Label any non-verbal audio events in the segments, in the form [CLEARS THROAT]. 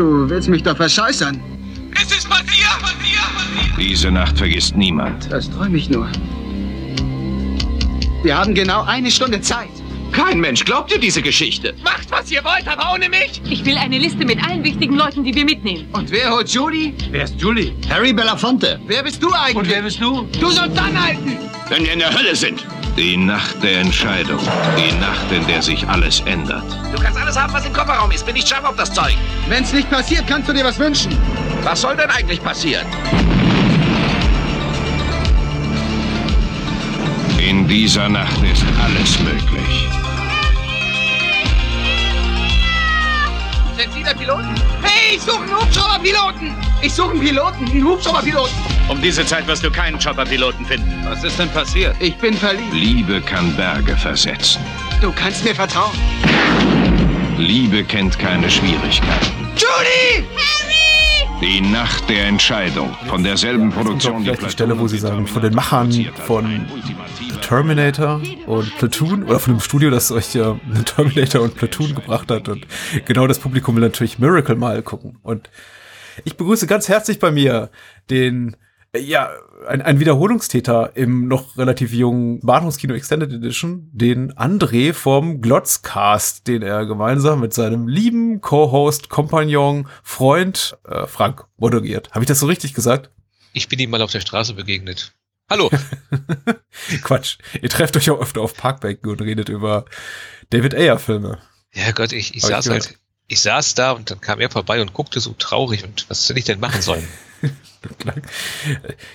Du willst mich doch verscheißern. Es ist passiert, passiert, passiert. Diese Nacht vergisst niemand. Das träume ich nur. Wir haben genau eine Stunde Zeit. Kein Mensch glaubt dir diese Geschichte. Macht, was ihr wollt, aber ohne mich. Ich will eine Liste mit allen wichtigen Leuten, die wir mitnehmen. Und wer holt Judy? Wer ist Julie? Harry Belafonte. Wer bist du eigentlich? Und wer bist du? Du sollst anhalten! Wenn wir in der Hölle sind. Die Nacht der Entscheidung. Die Nacht, in der sich alles ändert. Du kannst alles haben, was im Kofferraum ist. Bin ich scharf auf das Zeug. Wenn's nicht passiert, kannst du dir was wünschen. Was soll denn eigentlich passieren? In dieser Nacht ist alles möglich. Sind Sie der Pilot? Hey, ich suche einen Hubschrauberpiloten. Ich suche einen Piloten, einen Hubschrauberpiloten. Um diese Zeit wirst du keinen Chopperpiloten finden. Was ist denn passiert? Ich bin verliebt. Liebe kann Berge versetzen. Du kannst mir vertrauen. Liebe kennt keine Schwierigkeiten. Judy! Die Nacht der Entscheidung. Von derselben Produktion vielleicht die Stelle, wo sie sagen, von den Machern von Terminator und Platoon oder von dem Studio, das euch ja [LAUGHS] Terminator und Platoon gebracht hat. Und genau das Publikum will natürlich Miracle mal gucken. Und ich begrüße ganz herzlich bei mir den, äh, ja, ein, ein Wiederholungstäter im noch relativ jungen Bahnhofskino Extended Edition, den André vom Glotzcast, den er gemeinsam mit seinem lieben Co-Host, Kompagnon, Freund äh, Frank moderiert. Habe ich das so richtig gesagt? Ich bin ihm mal auf der Straße begegnet. Hallo. [LAUGHS] Quatsch. Ihr trefft euch auch öfter auf Parkbänken und redet über David Ayer Filme. Ja Gott, ich, ich Hab ich saß gehört. halt, ich saß da und dann kam er vorbei und guckte so traurig und was soll ich denn machen sollen? [LAUGHS] [LAUGHS] Du, klang,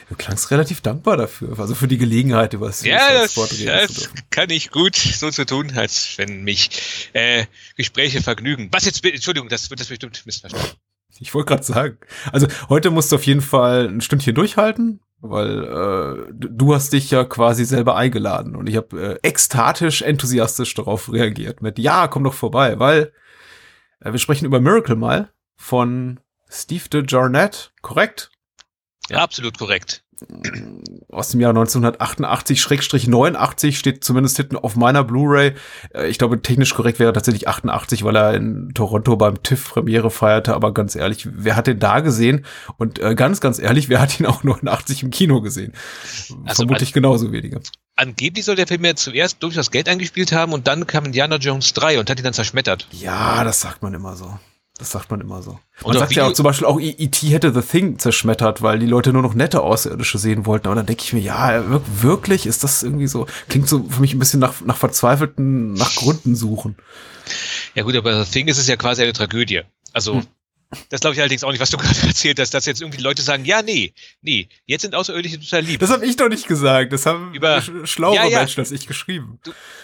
du klangst relativ dankbar dafür, also für die Gelegenheit, über das ja, das, das kann ich gut so zu tun, als wenn mich äh, Gespräche vergnügen. Was jetzt, Entschuldigung, das wird das bestimmt missverstanden. Ich wollte gerade sagen. Also heute musst du auf jeden Fall ein Stündchen durchhalten, weil äh, du- hast dich ja quasi selber eingeladen und ich habe äh, ekstatisch, enthusiastisch darauf reagiert mit Ja, komm doch vorbei, weil äh, wir sprechen über Miracle mal von Steve de Jarnett, korrekt? Ja, absolut korrekt. aus dem Jahr 1988-89 steht zumindest hinten auf meiner Blu-ray. Äh, Ich glaube, technisch korrekt wäre tatsächlich 88, weil er in Toronto beim TIFF Premiere feierte. Aber ganz ehrlich, wer hat den da gesehen? Und äh, ganz, ganz ehrlich, wer hat ihn auch [LAUGHS] 89 im Kino gesehen? Also Vermutlich genauso wenige. Angeblich soll der Film ja zuerst durchaus Geld eingespielt haben und dann kam Indiana Jones 3 und hat ihn dann zerschmettert. Ja, das sagt man immer so. Das sagt man immer so. Man Und sagt ja auch zum Beispiel auch, E.T. hätte The Thing zerschmettert, weil die Leute nur noch nette Außerirdische sehen wollten. Aber dann denke ich mir, ja, wir- wirklich, ist das irgendwie so, klingt so für mich ein bisschen nach, nach verzweifelten, nach Gründen suchen. Ja gut, aber The Thing ist es ja quasi eine Tragödie. Also, Hm. Das glaube ich allerdings auch nicht, was du [LAUGHS] gerade erzählt hast, dass jetzt irgendwie Leute sagen, ja, nee, nee, jetzt sind Außerirdische total lieb. Das habe ich doch nicht gesagt. Das haben Über- sch schlauere Ja, ja. Menschen als ich geschrieben.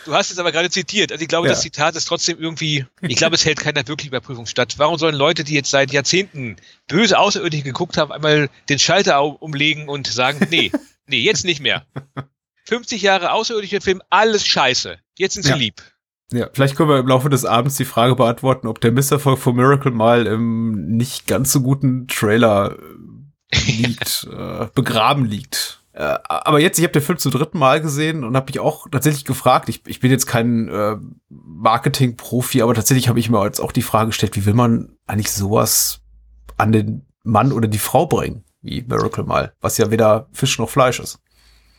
Du hast es aber gerade zitiert. Also ich glaube, Ja. das Zitat ist trotzdem irgendwie, ich [LAUGHS] glaube, es hält keiner wirklich Überprüfung statt. Warum sollen Leute, die jetzt seit Jahrzehnten böse Außerirdische geguckt haben, einmal den Schalter umlegen und sagen, nee, [LAUGHS] nee, jetzt nicht mehr. 50 Jahre außerirdische Film, alles scheiße. Jetzt sind sie lieb. Ja, vielleicht können wir im Laufe des Abends die Frage beantworten, ob der Misserfolg von Miracle mal im nicht ganz so guten Trailer äh, [LAUGHS] liegt, äh, begraben liegt. Äh, aber jetzt, ich habe den Film zum dritten Mal gesehen und habe mich auch tatsächlich gefragt, ich, ich bin jetzt kein äh, Marketing-Profi, aber tatsächlich habe ich mir jetzt auch die Frage gestellt, wie will man eigentlich sowas an den Mann oder die Frau bringen, wie Miracle mal, was ja weder Fisch noch Fleisch ist.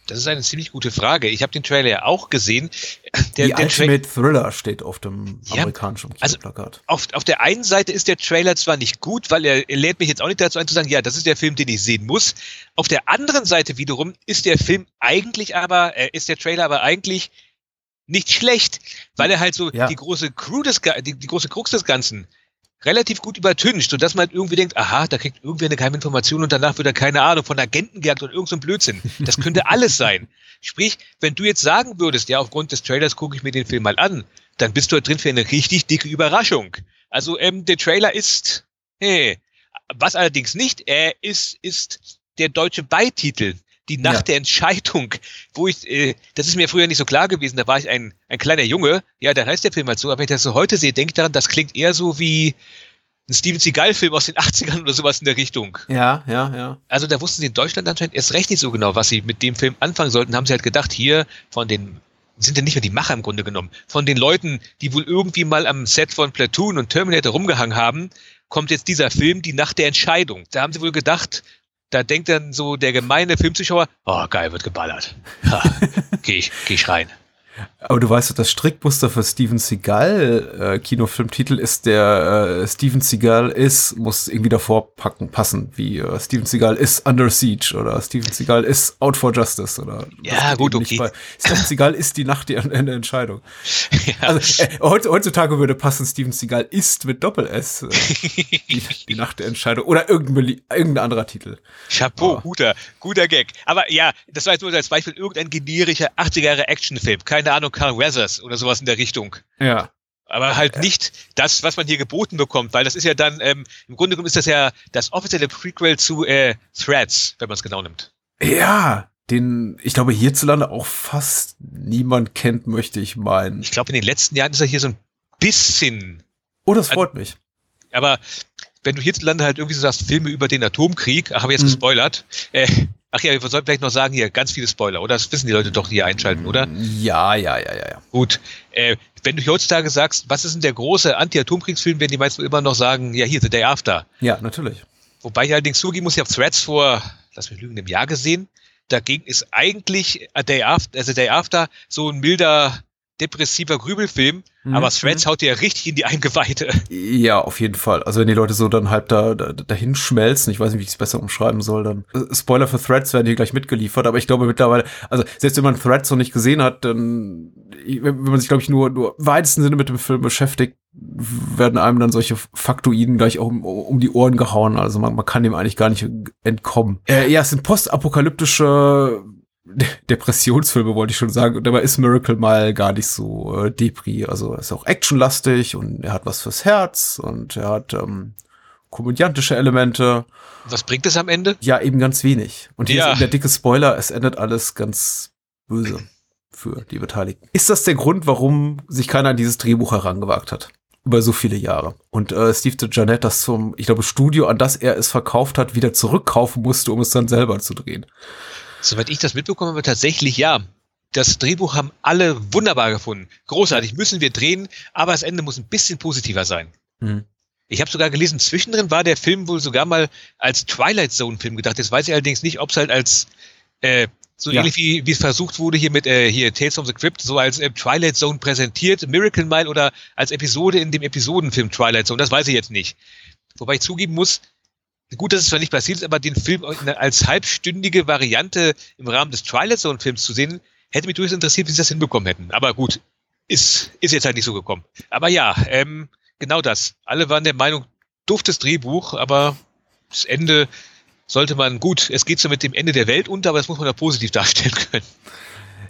Das ist eine ziemlich gute Frage. Ich habe den Trailer ja auch gesehen. Der, die der Tra Ultimate Thriller steht auf dem Ja, amerikanischen also- Kinoplakat. auf, auf der einen Seite ist der Trailer zwar nicht gut, weil er, er lädt mich jetzt auch nicht dazu ein zu sagen, ja, das ist der Film, den ich sehen muss. Auf der anderen Seite wiederum ist der Film eigentlich aber, äh, ist der Trailer aber eigentlich nicht schlecht, weil er halt so Ja. die große Crew des, die, die große Krux des Ganzen relativ gut übertüncht, sodass man irgendwie denkt, aha, da kriegt irgendwer eine geheime Information und danach wird er, keine Ahnung, von Agenten gejagt und irgend so Blödsinn. Das könnte [LAUGHS] alles sein. Sprich, wenn du jetzt sagen würdest, ja, aufgrund des Trailers gucke ich mir den Film mal an, dann bist du halt drin für eine richtig dicke Überraschung. Also ähm, der Trailer ist, hey, was allerdings nicht, er ist, ist der deutsche Beititel, die Nacht Ja. der Entscheidung, wo ich, äh, das ist mir früher nicht so klar gewesen, da war ich ein, ein kleiner Junge, ja, da heißt der Film halt so, aber wenn ich das so heute sehe, denke ich daran, das klingt eher so wie ein Steven Seagal-Film aus den [LAUGHS] 80ern oder sowas in der Richtung. Ja, ja, ja. Also da wussten sie in Deutschland anscheinend erst recht nicht so genau, was sie mit dem Film anfangen sollten. Haben sie halt gedacht, hier von den, sind ja nicht mehr die Macher im Grunde genommen, von den Leuten, die wohl irgendwie mal am Set von Platoon und Terminator rumgehangen haben, kommt jetzt dieser Film, Die Nacht der Entscheidung. Da haben sie wohl gedacht, da denkt dann so der gemeine Filmzuschauer, oh geil, wird geballert. Ha, geh ich, geh ich rein. Aber du weißt doch, das Strickmuster für Steven Seagal äh, Kinofilmtitel ist der äh, Steven Seagal ist, muss irgendwie davor packen, passen, wie äh, Steven Seagal ist Under Siege oder Steven Seagal ist Out for Justice oder Ja, gut, okay. Steven Seagal ist die Nacht die Ende [LAUGHS] Entscheidung. Ja. Also äh, heut- heutzutage würde passen Steven Seagal ist mit Doppel S äh, die, die Nacht der Entscheidung oder irgendein, irgendein anderer Titel. Chapeau, Ja. guter, guter Gag. Aber ja, das war jetzt nur als Beispiel irgendein generischer 80er Jahre Actionfilm. Keine Ahnung, Carl Weathers oder sowas in der Richtung. Ja. Aber halt nicht das, was man hier geboten bekommt, weil das ist ja dann, ähm, im Grunde genommen ist das ja das offizielle Prequel zu äh, Threads, wenn man es genau nimmt. Ja, den ich glaube hierzulande auch fast niemand kennt, möchte ich meinen. Ich glaube, in den letzten Jahren ist er hier so ein bisschen, Oh, das freut mich. aber wenn du hierzulande halt irgendwie so sagst, Filme über den Atomkrieg, ach, habe ich jetzt Mhm. gespoilert. Äh, ach ja, wir sollten vielleicht noch sagen hier, ganz viele Spoiler, oder? Das wissen die Leute doch, die hier einschalten, oder? Ja, ja, ja, ja, ja. Gut, äh, wenn du heutzutage sagst, was ist denn der große Anti-Atomkriegsfilm, werden die meisten immer noch sagen, ja hier, The Day After. Ja, natürlich. Wobei ich allerdings zugeben muss, ich habe Threads vor, lass mich lügen, einem Jahr gesehen. Dagegen ist eigentlich A Day After, also Day After so ein milder, depressiver Grübelfilm, Mhm. aber Threads haut dir ja richtig in die Eingeweide. Ja, auf jeden Fall. Also wenn die Leute so dann halb da, da dahin schmelzen, ich weiß nicht, wie ich es besser umschreiben soll, dann äh, Spoiler für Threads werden hier gleich mitgeliefert, aber ich glaube mittlerweile, also selbst wenn man Threads noch nicht gesehen hat, dann wenn man sich glaube ich nur nur im weitesten Sinne mit dem Film beschäftigt, werden einem dann solche Faktoiden gleich auch um, um die Ohren gehauen. Also man, man kann dem eigentlich gar nicht entkommen. Äh, ja, es sind postapokalyptische [LAUGHS] Depressionsfilme, wollte ich schon sagen. Und dabei ist Miracle mal gar nicht so äh, Depri. Also er ist auch actionlastig und er hat was fürs Herz und er hat ähm, komödiantische Elemente. Was bringt es am Ende? Ja, eben ganz wenig. Und hier Ja. ist eben der dicke Spoiler, es endet alles ganz böse für die Beteiligten. Ist das der Grund, warum sich keiner an dieses Drehbuch herangewagt hat? Über so viele Jahre. Und äh, Steve DeJohnette das zum, ich glaube, Studio, an das er es verkauft hat, wieder zurückkaufen musste, um es dann selber zu drehen. Soweit ich das mitbekommen habe, tatsächlich ja. Das Drehbuch haben alle wunderbar gefunden. Großartig, müssen wir drehen, aber das Ende muss ein bisschen positiver sein. Mhm. Ich habe sogar gelesen, zwischendrin war der Film wohl sogar mal als Twilight Zone-Film gedacht. Jetzt weiß ich allerdings nicht, ob es halt als äh, so Ja. ähnlich wie, wie es versucht wurde hier mit äh, hier Tales from the Crypt, so als äh, Twilight Zone präsentiert, Miracle Mile oder als Episode in dem Episodenfilm Twilight Zone. Das weiß ich jetzt nicht. Wobei ich zugeben muss, gut, dass es zwar nicht passiert ist, aber den Film als halbstündige Variante im Rahmen des Twilight Zone Films zu sehen, hätte mich durchaus interessiert, wie sie das hinbekommen hätten. Aber gut, ist, ist jetzt halt nicht so gekommen. Aber ja, ähm, genau das. Alle waren der Meinung, duftes Drehbuch, aber das Ende sollte man, gut, es geht so mit dem Ende der Welt unter, aber das muss man ja positiv darstellen können.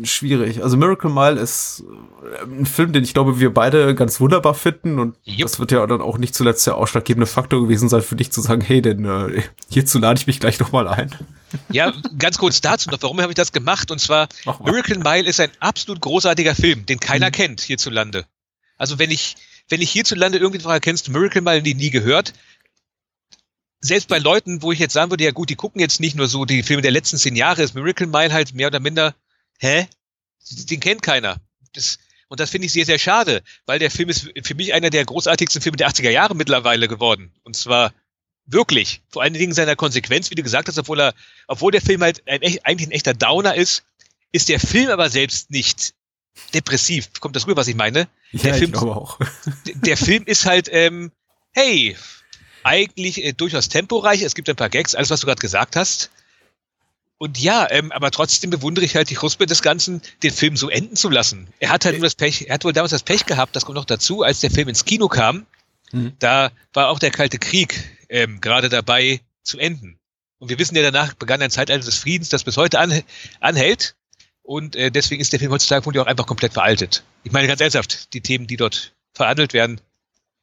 Schwierig. Also Miracle Mile ist äh, ein Film, den ich glaube, wir beide ganz wunderbar finden. Und Jupp. das wird ja dann auch nicht zuletzt der ausschlaggebende Faktor gewesen sein für dich zu sagen, hey, denn äh, hierzu lade ich mich gleich noch mal ein. Ja, ganz kurz dazu noch, warum habe ich das gemacht? Und zwar. Miracle Mile ist ein absolut großartiger Film, den keiner kennt hierzulande. Also wenn ich, wenn ich hierzulande irgendwie die Frage kennst, Miracle Mile nie, nie gehört, selbst bei Leuten, wo ich jetzt sagen würde, ja gut, die gucken jetzt nicht nur so die Filme der letzten zehn Jahre, ist Miracle Mile halt mehr oder minder, hä? Den kennt keiner. Das, und das finde ich sehr, sehr schade, weil der Film ist für mich einer der großartigsten Filme der 80er Jahre mittlerweile geworden. Und zwar wirklich. Vor allen Dingen seiner Konsequenz, wie du gesagt hast, obwohl er, obwohl der Film halt ein, eigentlich ein echter Downer ist, ist der Film aber selbst nicht depressiv. Kommt das rüber, was ich meine? Der ich Film- glaube auch. Der Film ist halt, ähm, hey, eigentlich äh, durchaus temporeich. Es gibt ein paar Gags, alles, was du gerade gesagt hast. Und ja, ähm, aber trotzdem bewundere ich halt die Chuspe des Ganzen, den Film so enden zu lassen. Er hat halt nur das Pech, er hat wohl damals das Pech gehabt, das kommt noch dazu, als der Film ins Kino kam, Mhm. da war auch der Kalte Krieg ähm, gerade dabei zu enden. Und wir wissen ja, danach begann ein Zeitalter des Friedens, das bis heute an, anhält. Und äh, deswegen ist der Film heutzutage wohl auch einfach komplett veraltet. Ich meine ganz ernsthaft, die Themen, die dort verhandelt werden,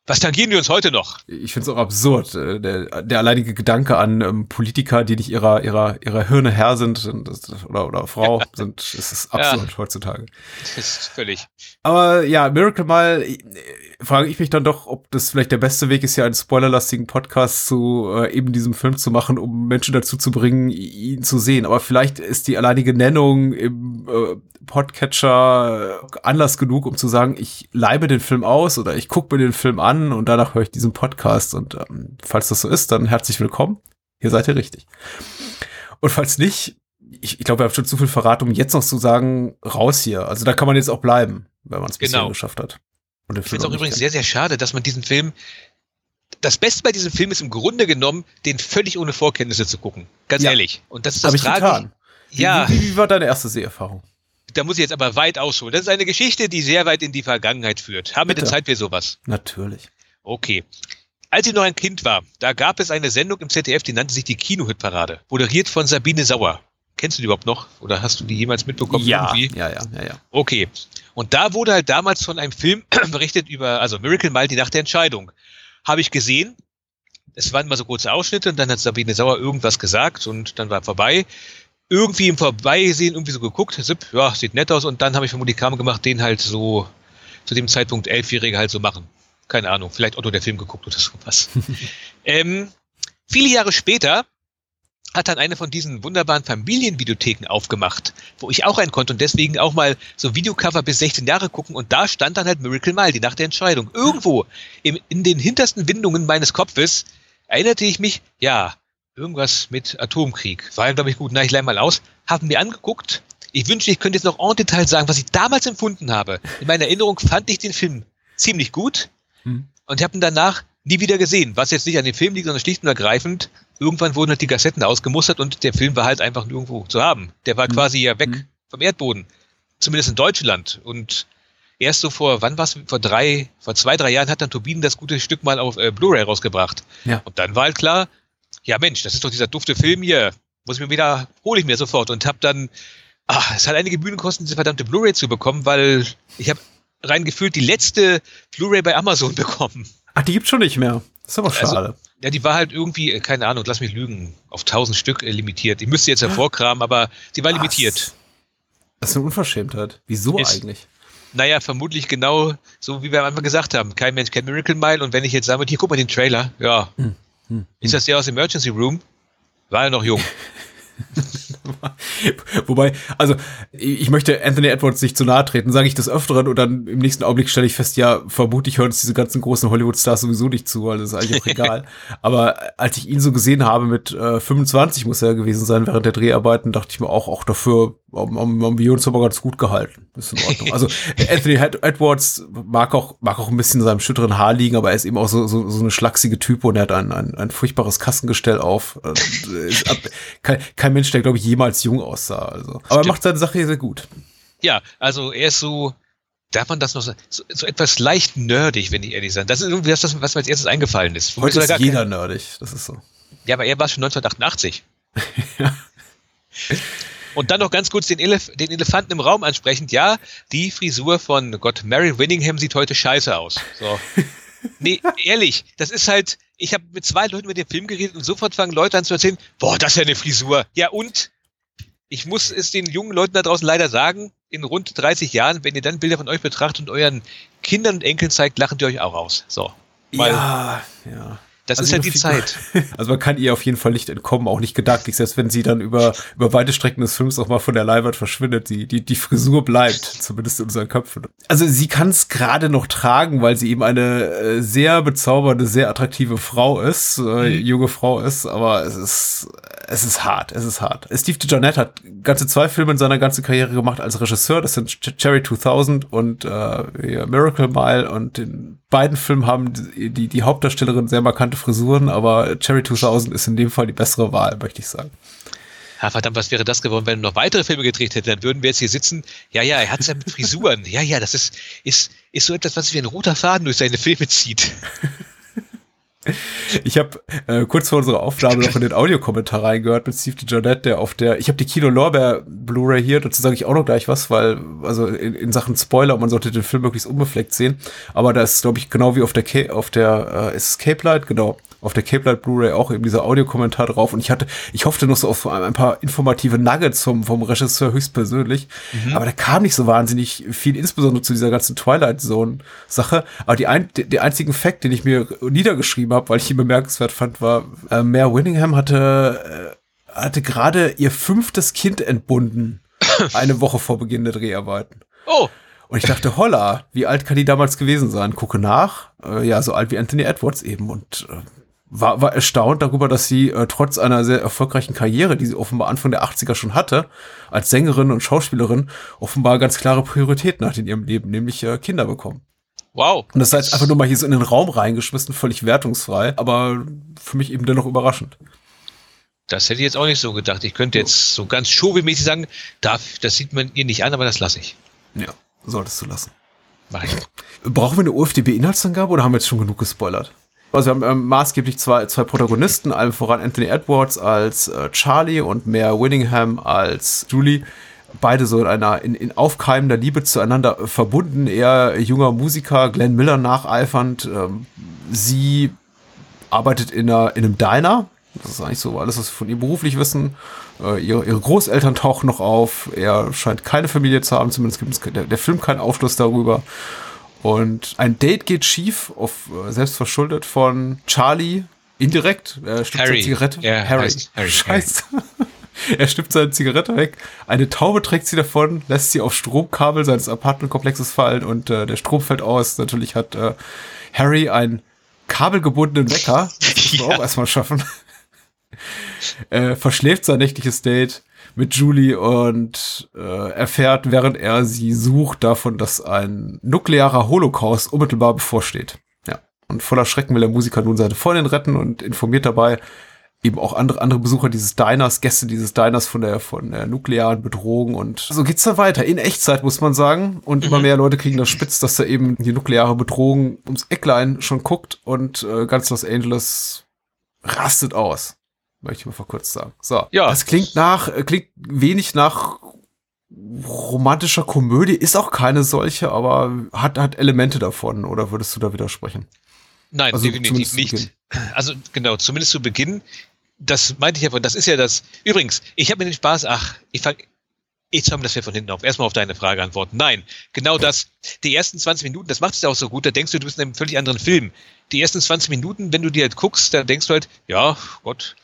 was tangieren wir uns heute noch? Ich finde es auch absurd, äh, der, der alleinige Gedanke an ähm, Politiker, die nicht ihrer, ihrer, ihrer Hirne Herr sind oder, oder Frau sind, es ist absurd heutzutage. Das ist völlig. Aber ja, Miracle Mile, äh, frage ich mich dann doch, ob das vielleicht der beste Weg ist, hier einen spoilerlastigen Podcast zu äh, eben diesem Film zu machen, um Menschen dazu zu bringen, ihn zu sehen. Aber vielleicht ist die alleinige Nennung im äh, Podcatcher äh, Anlass genug, um zu sagen, ich leibe den Film aus oder ich gucke mir den Film an an und danach höre ich diesen Podcast. Und ähm, falls das so ist, dann herzlich willkommen. Hier seid ihr richtig. Und falls nicht, ich, ich glaube, ihr habt schon zu viel verraten, um jetzt noch zu sagen, raus hier. Also da kann man jetzt auch bleiben, wenn man es bisher Genau. geschafft hat. Und Ich finde es auch übrigens nicht sehr, sehr schade, dass man diesen Film. Das Beste bei diesem Film ist im Grunde genommen, den völlig ohne Vorkenntnisse zu gucken. Ganz Ja. ehrlich. Und das ist kennt. das Hab ich Tragische. Ja, Wie, wie, wie war deine erste Seherfahrung? Da muss ich jetzt aber weit ausholen. Das ist eine Geschichte, die sehr weit in die Vergangenheit führt. Haben wir denn Bitte. Zeit für sowas? Natürlich. Okay. Als ich noch ein Kind war, da gab es eine Sendung im ZDF, die nannte sich die Kinohitparade. Moderiert von Sabine Sauer. Kennst du die überhaupt noch? Oder hast du die jemals mitbekommen? ja, Irgendwie? ja, ja, ja, ja. Okay. Und da wurde halt damals von einem Film [CLEARS THROAT] berichtet über, also Miracle Mile, die Nacht der Entscheidung. Habe ich gesehen. Es waren mal so kurze Ausschnitte und dann hat Sabine Sauer irgendwas gesagt und dann war vorbei. Irgendwie im Vorbeisehen irgendwie so geguckt, sipp, ja, sieht nett aus und dann habe ich vermutlich Kram gemacht, den halt so zu dem Zeitpunkt Elfjährige halt so machen. Keine Ahnung, vielleicht Otto der Film geguckt oder sowas. [LAUGHS] ähm, viele Jahre später hat dann eine von diesen wunderbaren Familienvideotheken aufgemacht, wo ich auch rein konnte und deswegen auch mal so Videocover bis 16 Jahre gucken und da stand dann halt Miracle Mile, die Nacht der Entscheidung. Irgendwo im, in den hintersten Windungen meines Kopfes erinnerte ich mich, ja, irgendwas mit Atomkrieg. War ja, glaube ich, gut, na, ich leih mal aus, haben mir angeguckt. Ich wünschte, ich könnte jetzt noch en Detail sagen, was ich damals empfunden habe. In meiner Erinnerung fand ich den Film ziemlich gut Hm. und habe ihn danach nie wieder gesehen, was jetzt nicht an dem Film liegt, sondern schlicht und ergreifend, irgendwann wurden halt die Kassetten ausgemustert und der Film war halt einfach nirgendwo zu haben. Der war Hm. quasi ja weg Hm. vom Erdboden. Zumindest in Deutschland. Und erst so vor, wann war's? Vor drei, vor zwei, drei Jahren hat dann Turbinen das gute Stück mal auf äh, Blu-ray rausgebracht. Ja. Und dann war halt klar, ja Mensch, das ist doch dieser dufte Film hier. Muss ich mir wieder, hole ich mir sofort und hab dann, ah, es hat einige Bühnen gekostet, diese verdammte Blu-ray zu bekommen, weil ich habe rein gefühlt die letzte Blu-ray bei Amazon [LAUGHS] bekommen. Ach, die gibt's schon nicht mehr. Das ist aber Also- schade. Ja, die war halt irgendwie, äh, keine Ahnung, lass mich lügen, auf 1000 Stück äh, limitiert. Ich müsste jetzt hervorkramen, aber sie war limitiert. Das ist eine Unverschämtheit. Wieso Ist- eigentlich? Naja, vermutlich genau so, wie wir am Anfang gesagt haben. Kein Mensch kennt Miracle Mile und wenn ich jetzt sage, hier, guck mal den Trailer, ja. Hm, hm, Ist das der aus Emergency Room? War er noch jung. [LAUGHS] Wobei, also ich ich möchte Anthony Edwards nicht zu nahe treten, sage ich das öfteren und dann im nächsten Augenblick stelle ich fest, ja, vermutlich hören uns diese ganzen großen Hollywood-Stars sowieso nicht zu, weil das ist eigentlich auch [LAUGHS] egal. Aber als ich ihn so gesehen habe mit äh, 25 muss er gewesen sein während der Dreharbeiten, dachte ich mir auch, auch dafür haben, haben, wir uns aber ganz gut gehalten. Das ist in Ordnung. Also [LAUGHS] Anthony Ed- Edwards mag auch, mag auch ein bisschen in seinem schütteren Haar liegen, aber er ist eben auch so, so, so eine schlachsige Type und er hat ein, ein, ein furchtbares Kassengestell auf. Ab, kein, kein Mensch, der, glaube ich, jemals jung aussah. Also. Aber er Stimmt. macht seine Sache sehr gut. Ja, also er ist so, darf man das noch sagen, so, so etwas leicht nerdig, wenn ich ehrlich sein. Das ist irgendwie das, was mir als erstes eingefallen ist. Heute ist jeder kein- nerdig. Das ist so. Ja, aber er war schon 1988. Ja. [LAUGHS] [LAUGHS] Und dann noch ganz kurz den, Elef den Elefanten im Raum ansprechend. Ja, die Frisur von Gott Mary Winningham sieht heute scheiße aus. So. [LAUGHS] Nee, ehrlich, das ist halt, ich habe mit zwei Leuten über den Film geredet und sofort fangen Leute an zu erzählen, boah, das ist ja eine Frisur. Ja und? Ich muss es den jungen Leuten da draußen leider sagen, in rund 30 Jahren, wenn ihr dann Bilder von euch betrachtet und euren Kindern und Enkeln zeigt, lachen die euch auch aus. So. Weil ja, ja. Das Also ist halt die Zeit. [LAUGHS] Also man kann ihr auf jeden Fall nicht entkommen, auch nicht gedanklich, selbst wenn sie dann über, über weite Strecken des Films auch mal von der Leinwand verschwindet. Die, die, die Frisur bleibt, zumindest in unseren Köpfen. Also sie kann es gerade noch tragen, weil sie eben eine äh, sehr bezaubernde, sehr attraktive Frau ist, äh, junge Frau ist, aber es ist, es ist hart, es ist hart. Steve DeJohnette hat ganze zwei Filme in seiner ganzen Karriere gemacht als Regisseur, das sind Ch- Cherry 2000 und äh, ja, Miracle Mile und in beiden Filmen haben die, die, die Hauptdarstellerin sehr markante Frisuren, aber Cherry 2000 ist in dem Fall die bessere Wahl, möchte ich sagen. Ja, verdammt, was wäre das geworden, wenn er noch weitere Filme gedreht hätte? Dann würden wir jetzt hier sitzen. Ja, ja, er hat es ja mit Frisuren. Ja, ja, das ist, ist, ist so etwas, was sich wie ein roter Faden durch seine Filme zieht. Ich habe äh, kurz vor unserer Aufnahme noch in den Audiokommentar reingehört mit Steve DeJohnette, der auf der, ich habe die Kino Lorbeer Blu-ray hier, dazu sage ich auch noch gleich was, weil, also in, in Sachen Spoiler, man sollte den Film möglichst unbefleckt sehen, aber da ist, glaube ich, genau wie auf der, Ca auf der, äh, ist es Cape Light, genau, auf der Cape Light Blu-ray auch eben dieser Audiokommentar drauf. Und ich hatte, ich hoffte noch so auf ein, paar informative Nuggets vom, vom Regisseur höchstpersönlich, aber da kam nicht so wahnsinnig viel, insbesondere zu dieser ganzen Twilight Zone Sache, aber die ein, die, die einzigen Fact, den ich mir niedergeschrieben habe, weil ich ihn bemerkenswert fand, war, äh, Mare Winningham hatte, äh, hatte gerade ihr fünftes Kind entbunden, [LAUGHS] eine Woche vor Beginn der Dreharbeiten. Oh, Und ich dachte, holla, wie alt kann die damals gewesen sein? Gucke nach, äh, ja, so alt wie Anthony Edwards eben. Und äh, war, war erstaunt darüber, dass sie äh, trotz einer sehr erfolgreichen Karriere, die sie offenbar Anfang der 80er schon hatte, als Sängerin und Schauspielerin, offenbar ganz klare Prioritäten hat in ihrem Leben, nämlich äh, Kinder bekommen. Wow. Und das heißt einfach nur mal hier so in den Raum reingeschmissen, völlig wertungsfrei, aber für mich eben dennoch überraschend. Das hätte ich jetzt auch nicht so gedacht. Ich könnte jetzt so ganz showmäßig sagen, darf, das sieht man ihr nicht an, aber das lasse ich. Ja, solltest du lassen. Mach ich. Brauchen wir eine UFDB-Inhaltsangabe oder haben wir jetzt schon genug gespoilert? Also wir haben ähm, maßgeblich zwei, zwei Protagonisten, allem voran Anthony Edwards als äh, Charlie und Mare Winningham als Julie. Beide so in einer in, in aufkeimender Liebe zueinander verbunden. Er junger Musiker, Glenn Miller nacheifernd. Ähm, sie arbeitet in, einer, in einem Diner. Das ist eigentlich so alles, was wir von ihr beruflich wissen. Äh, ihre, ihre Großeltern tauchen noch auf. Er scheint keine Familie zu haben. Zumindest gibt es der, der Film keinen Aufschluss darüber. Und ein Date geht schief, auf äh, selbst verschuldet von Charlie. Indirekt. Er stimmt Harry. seine Zigarette. [LAUGHS] Er Harry. Harry, Scheiße. er stimmt seine Zigarette weg. Eine Taube trägt sie davon, lässt sie auf Stromkabel seines Apartmentkomplexes fallen und äh, der Strom fällt aus. Natürlich hat äh, Harry einen kabelgebundenen Wecker. Das muss man [LAUGHS] Ja. auch erstmal schaffen. [LAUGHS] äh, verschläft sein nächtliches Date mit Julie und äh, erfährt, während er sie sucht, davon, dass ein nuklearer Holocaust unmittelbar bevorsteht. Ja. Und voller Schrecken will der Musiker nun seine Freundin retten und informiert dabei eben auch andere, andere Besucher dieses Diners, Gäste dieses Diners von der, von der nuklearen Bedrohung und so geht's dann weiter. In Echtzeit, muss man sagen. Und immer mehr Leute kriegen das spitz, dass da eben die nukleare Bedrohung ums Ecklein schon guckt und äh, ganz Los Angeles rastet aus. Möchte ich mal vor kurz sagen. So. Ja. Das klingt nach, äh, klingt wenig nach romantischer Komödie, ist auch keine solche, aber hat, hat Elemente davon, oder würdest du da widersprechen? Nein, Also definitiv nicht. Also genau, zumindest zu Beginn. Das meinte ich ja von, das ist ja das. Übrigens, ich habe mir den Spaß, ach, ich fang, ich schau mir das hier von hinten auf. Erstmal auf deine Frage antworten. Nein, genau das. Die ersten 20 Minuten, das macht es ja auch so gut, da denkst du, du bist in einem völlig anderen Film. Die ersten 20 Minuten, wenn du dir halt guckst, da denkst du halt, ja, Gott,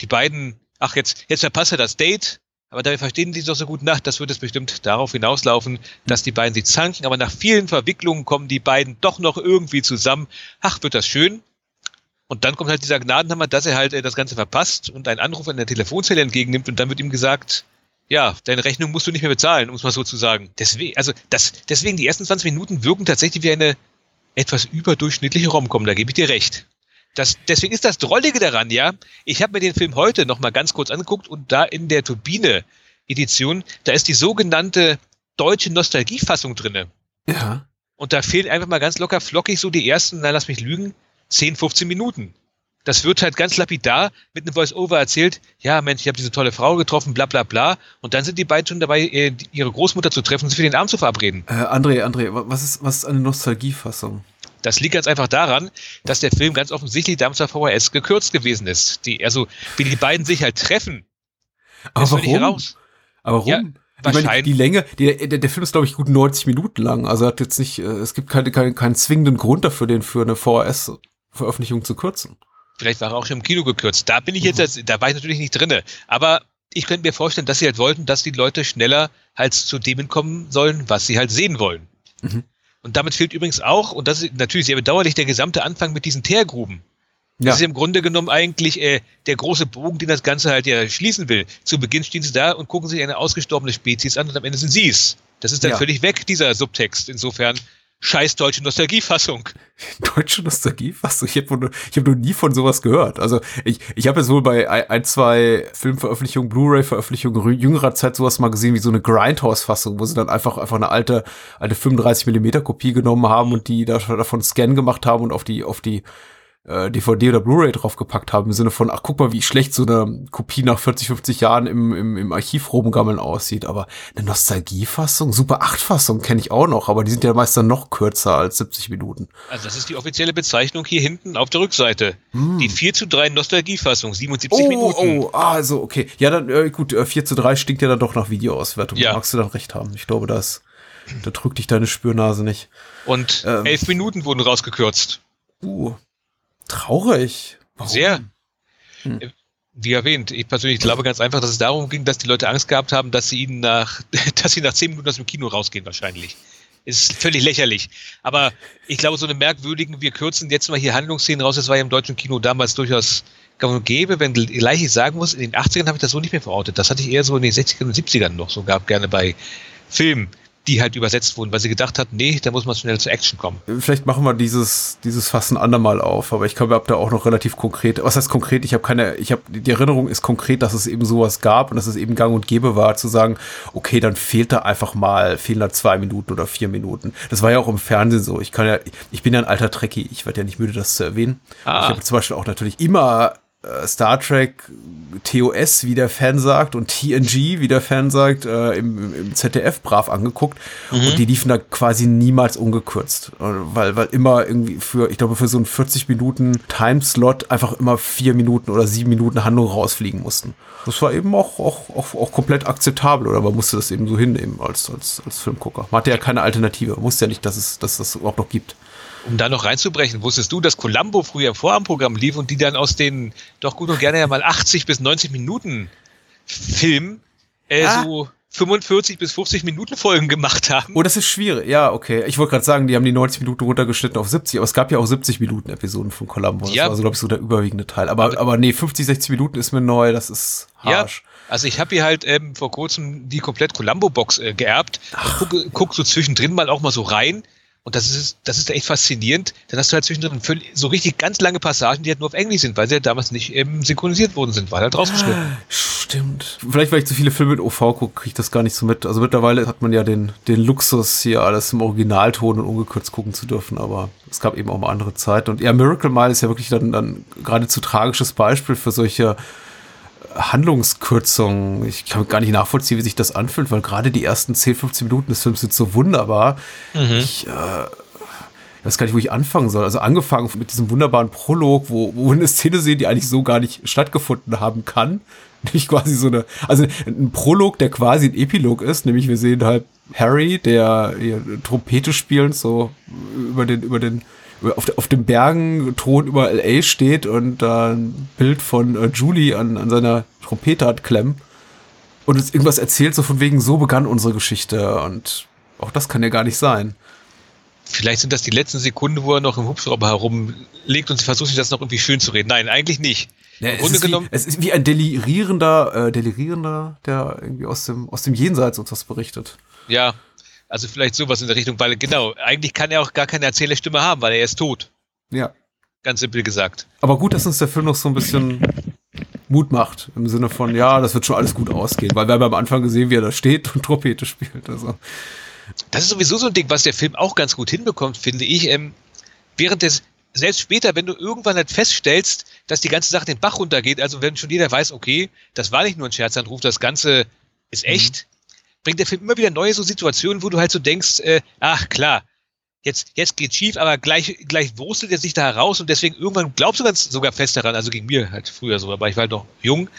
die beiden, ach, jetzt, jetzt verpasst er das Date, aber dabei verstehen die doch so gut nach, das wird es bestimmt darauf hinauslaufen, dass die beiden sich zanken, aber nach vielen Verwicklungen kommen die beiden doch noch irgendwie zusammen. Ach, wird das schön. Und dann kommt halt dieser Gnadenhammer, dass er halt äh, das Ganze verpasst und einen Anruf an der Telefonzelle entgegennimmt und dann wird ihm gesagt, ja, deine Rechnung musst du nicht mehr bezahlen, um es mal so zu sagen. Deswegen, also das, deswegen die ersten 20 Minuten wirken tatsächlich wie eine etwas überdurchschnittliche Romcom, da gebe ich dir recht. Das, deswegen ist das Drollige daran, ja. Ich habe mir den Film heute noch mal ganz kurz angeguckt und da in der Turbine-Edition, da ist die sogenannte deutsche Nostalgiefassung drinne. Ja. Und da fehlen einfach mal ganz locker flockig so die ersten, na lass mich lügen, 10, 15 Minuten. Das wird halt ganz lapidar mit einem Voice-Over erzählt, ja Mensch, ich habe diese tolle Frau getroffen, bla bla bla. Und dann sind die beiden schon dabei, äh, ihre Großmutter zu treffen und sie für den Abend zu verabreden. Äh, André, André, wa- was ist, was ist eine Nostalgiefassung? Das liegt ganz einfach daran, dass der Film ganz offensichtlich damals auf VHS gekürzt gewesen ist. Die, also, wie die beiden sich halt treffen, Aber warum? heraus. Aber warum? Ja, ich meine, wahrscheinlich- die Länge, die, der, der Film ist, glaube ich, gut 90 Minuten lang. Also hat jetzt nicht, äh, es gibt keine, keine, keinen zwingenden Grund dafür, den für eine VHS-Veröffentlichung zu kürzen. Vielleicht war er auch schon im Kino gekürzt. Da bin ich jetzt, als- da war ich natürlich nicht drinne. Aber ich könnte mir vorstellen, dass sie halt wollten, dass die Leute schneller halt zu dem hinkommen sollen, was sie halt sehen wollen. Mhm. Und damit fehlt übrigens auch, und das ist natürlich sehr bedauerlich, der gesamte Anfang mit diesen Teergruben. Ja. Das ist im Grunde genommen eigentlich äh, der große Bogen, den das Ganze halt ja schließen will. Zu Beginn stehen sie da und gucken sich eine ausgestorbene Spezies an und am Ende sind sie es. Das ist dann Ja. völlig weg, dieser Subtext. Insofern, scheiß deutsche Nostalgiefassung. [LAUGHS] Deutsche Nostalgie? Was? Ich habe hab noch nie von sowas gehört. Also ich, ich habe jetzt wohl bei ein, zwei Filmveröffentlichungen, Blu-ray-Veröffentlichungen jüngerer Zeit sowas mal gesehen wie so eine Grindhouse-Fassung, wo sie dann einfach einfach eine alte alte 35 Millimeter Kopie genommen haben und die da, davon Scan gemacht haben und auf die auf die äh, DVD oder Blu-ray draufgepackt haben, im Sinne von, ach guck mal, wie schlecht so eine Kopie nach 40, 50 Jahren im, im, im Archiv rumgammeln aussieht. Aber eine Nostalgiefassung, Super 8-Fassung kenne ich auch noch, aber die sind ja meist dann noch kürzer als 70 Minuten. Also das ist die offizielle Bezeichnung hier hinten auf der Rückseite. Die 4 zu 3 Nostalgiefassung, 77 Oh, Minuten. oh, ah, so, okay. Ja, dann, äh, gut, äh, 4 zu 3 stinkt ja dann doch nach Videoauswertung. Ja. Da magst du dann recht haben. Ich glaube, das, da drückt dich deine Spürnase nicht. Und Ähm. elf Minuten wurden rausgekürzt. Uh, traurig. Warum? Sehr. Hm. Äh, Wie erwähnt, ich persönlich glaube ganz einfach, dass es darum ging, dass die Leute Angst gehabt haben, dass sie ihnen nach, [LAUGHS] dass sie nach zehn Minuten aus dem Kino rausgehen wahrscheinlich. Ist völlig lächerlich. Aber ich glaube, so eine merkwürdigen, wir kürzen jetzt mal hier Handlungsszenen raus, das war ja im deutschen Kino damals durchaus gang und gäbe, wenn gleich ich sagen muss, in den 80ern habe ich das so nicht mehr verortet. Das hatte ich eher so in den 60ern und 70ern noch so gab, gerne bei Filmen die halt übersetzt wurden, weil sie gedacht hat, nee, da muss man schnell zur Action kommen. Vielleicht machen wir dieses, dieses Fass ein andermal auf, aber ich glaube, ihr habt da auch noch relativ konkret, was heißt konkret? Ich habe keine, ich habe, die Erinnerung ist konkret, dass es eben sowas gab und dass es eben gang und gäbe war, zu sagen, okay, dann fehlt da einfach mal, fehlen da zwei Minuten oder vier Minuten. Das war ja auch im Fernsehen so. Ich kann ja, ich bin ja ein alter Trekkie, ich werde ja nicht müde, das zu erwähnen. Ah. Ich habe zum Beispiel auch natürlich immer Star Trek TOS, wie der Fan sagt, und TNG, wie der Fan sagt, äh, im, im, ZDF brav angeguckt. Mhm. Und die liefen da quasi niemals ungekürzt. Äh, weil, weil immer irgendwie für, ich glaube, für so einen 40 Minuten Timeslot einfach immer vier Minuten oder sieben Minuten Handlung rausfliegen mussten. Das war eben auch, auch, auch, auch komplett akzeptabel, oder man musste das eben so hinnehmen als, als, als Filmgucker. Man hatte ja keine Alternative. Man wusste ja nicht, dass es, dass das überhaupt noch gibt. Um da noch reinzubrechen, wusstest du, dass Columbo früher im Vorabendprogramm lief und die dann aus den doch gut und gerne ja mal 80 bis 90 Minuten Film äh, ah. so 45 bis 50 Minuten Folgen gemacht haben. Oh, das ist schwierig. Ja, okay. Ich wollte gerade sagen, die haben die 90 Minuten runtergeschnitten auf 70, aber es gab ja auch 70 Minuten Episoden von Columbo. Das ja. war so, glaube ich, so der überwiegende Teil. Aber, aber, aber nee, 50, 60 Minuten ist mir neu, das ist harsch. Ja. Also ich habe hier halt ähm, vor kurzem die komplett Columbo-Box äh, geerbt. Guck, guck so zwischendrin mal auch mal so rein. Und das ist, das ist echt faszinierend. Dann hast du halt zwischendrin so richtig ganz lange Passagen, die halt nur auf Englisch sind, weil sie ja halt damals nicht ähm, synchronisiert worden sind, weil halt rausgeschnitten. Stimmt. Vielleicht, weil ich zu viele Filme mit OV gucke, kriege ich das gar nicht so mit. Also mittlerweile hat man ja den, den Luxus, hier alles im Originalton und ungekürzt gucken zu dürfen, aber es gab eben auch mal andere Zeiten. Und ja, Miracle Mile ist ja wirklich dann, dann geradezu tragisches Beispiel für solche Handlungskürzung. Ich kann gar nicht nachvollziehen, wie sich das anfühlt, weil gerade die ersten 10, 15 Minuten des Films sind so wunderbar. Mhm. Ich äh, weiß gar nicht, wo ich anfangen soll. Also angefangen mit diesem wunderbaren Prolog, wo, wo wir eine Szene sehen, die eigentlich so gar nicht stattgefunden haben kann. [LAUGHS] Nämlich quasi so eine, also ein Prolog, der quasi ein Epilog ist, nämlich wir sehen halt Harry, der hier Trompete spielend so über den, über den auf, auf dem Bergen Thron über LA steht und da ein Bild von äh, Julie an, an seiner Trompete hat klemmen und uns irgendwas erzählt, so von wegen, so begann unsere Geschichte und auch das kann ja gar nicht sein. Vielleicht sind das die letzten Sekunden, wo er noch im Hubschrauber herumlegt und versucht sich das noch irgendwie schön zu reden. Nein, eigentlich nicht. Ja, es, ist wie, es, ist wie, ein delirierender, äh, delirierender, der irgendwie aus dem, aus dem Jenseits uns was berichtet. Ja, also vielleicht sowas in der Richtung, weil genau, eigentlich kann er auch gar keine Erzählerstimme haben, weil er ist tot. Ja. Ganz simpel gesagt. Aber gut, dass uns der Film noch so ein bisschen [LAUGHS] Mut macht. Im Sinne von, ja, das wird schon alles gut ausgehen. Weil wir haben am Anfang gesehen, wie er da steht und Trompete spielt. Also. Das ist sowieso so ein Ding, was der Film auch ganz gut hinbekommt, finde ich. Ähm, während des, selbst später, wenn du irgendwann halt feststellst, dass die ganze Sache den Bach runtergeht, also wenn schon jeder weiß, okay, das war nicht nur ein Scherzanruf, das Ganze ist mhm. Bringt der Film immer wieder neue so Situationen, wo du halt so denkst, äh, ach klar, jetzt, jetzt geht schief, aber gleich, gleich wurstelt er sich da heraus und deswegen irgendwann glaubst du ganz sogar fest daran, also ging mir halt früher so, aber ich war halt noch jung,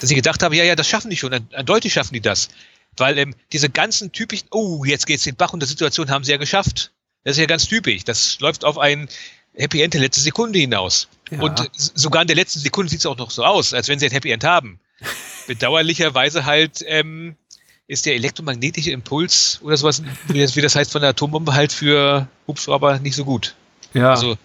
dass ich gedacht habe, ja, ja, das schaffen die schon, eindeutig schaffen die das. Weil ähm, diese ganzen typischen, oh, jetzt geht's den Bach und der Situation haben sie ja geschafft. Das ist ja ganz typisch. Das läuft auf ein Happy End der letzten Sekunde hinaus. Ja. Und sogar in der letzten Sekunde sieht es auch noch so aus, als wenn sie ein Happy End haben. [LAUGHS] Bedauerlicherweise halt ähm, ist der elektromagnetische Impuls oder sowas, wie das, wie das heißt, von der Atombombe halt für Hubschrauber nicht so gut. Ja. Also,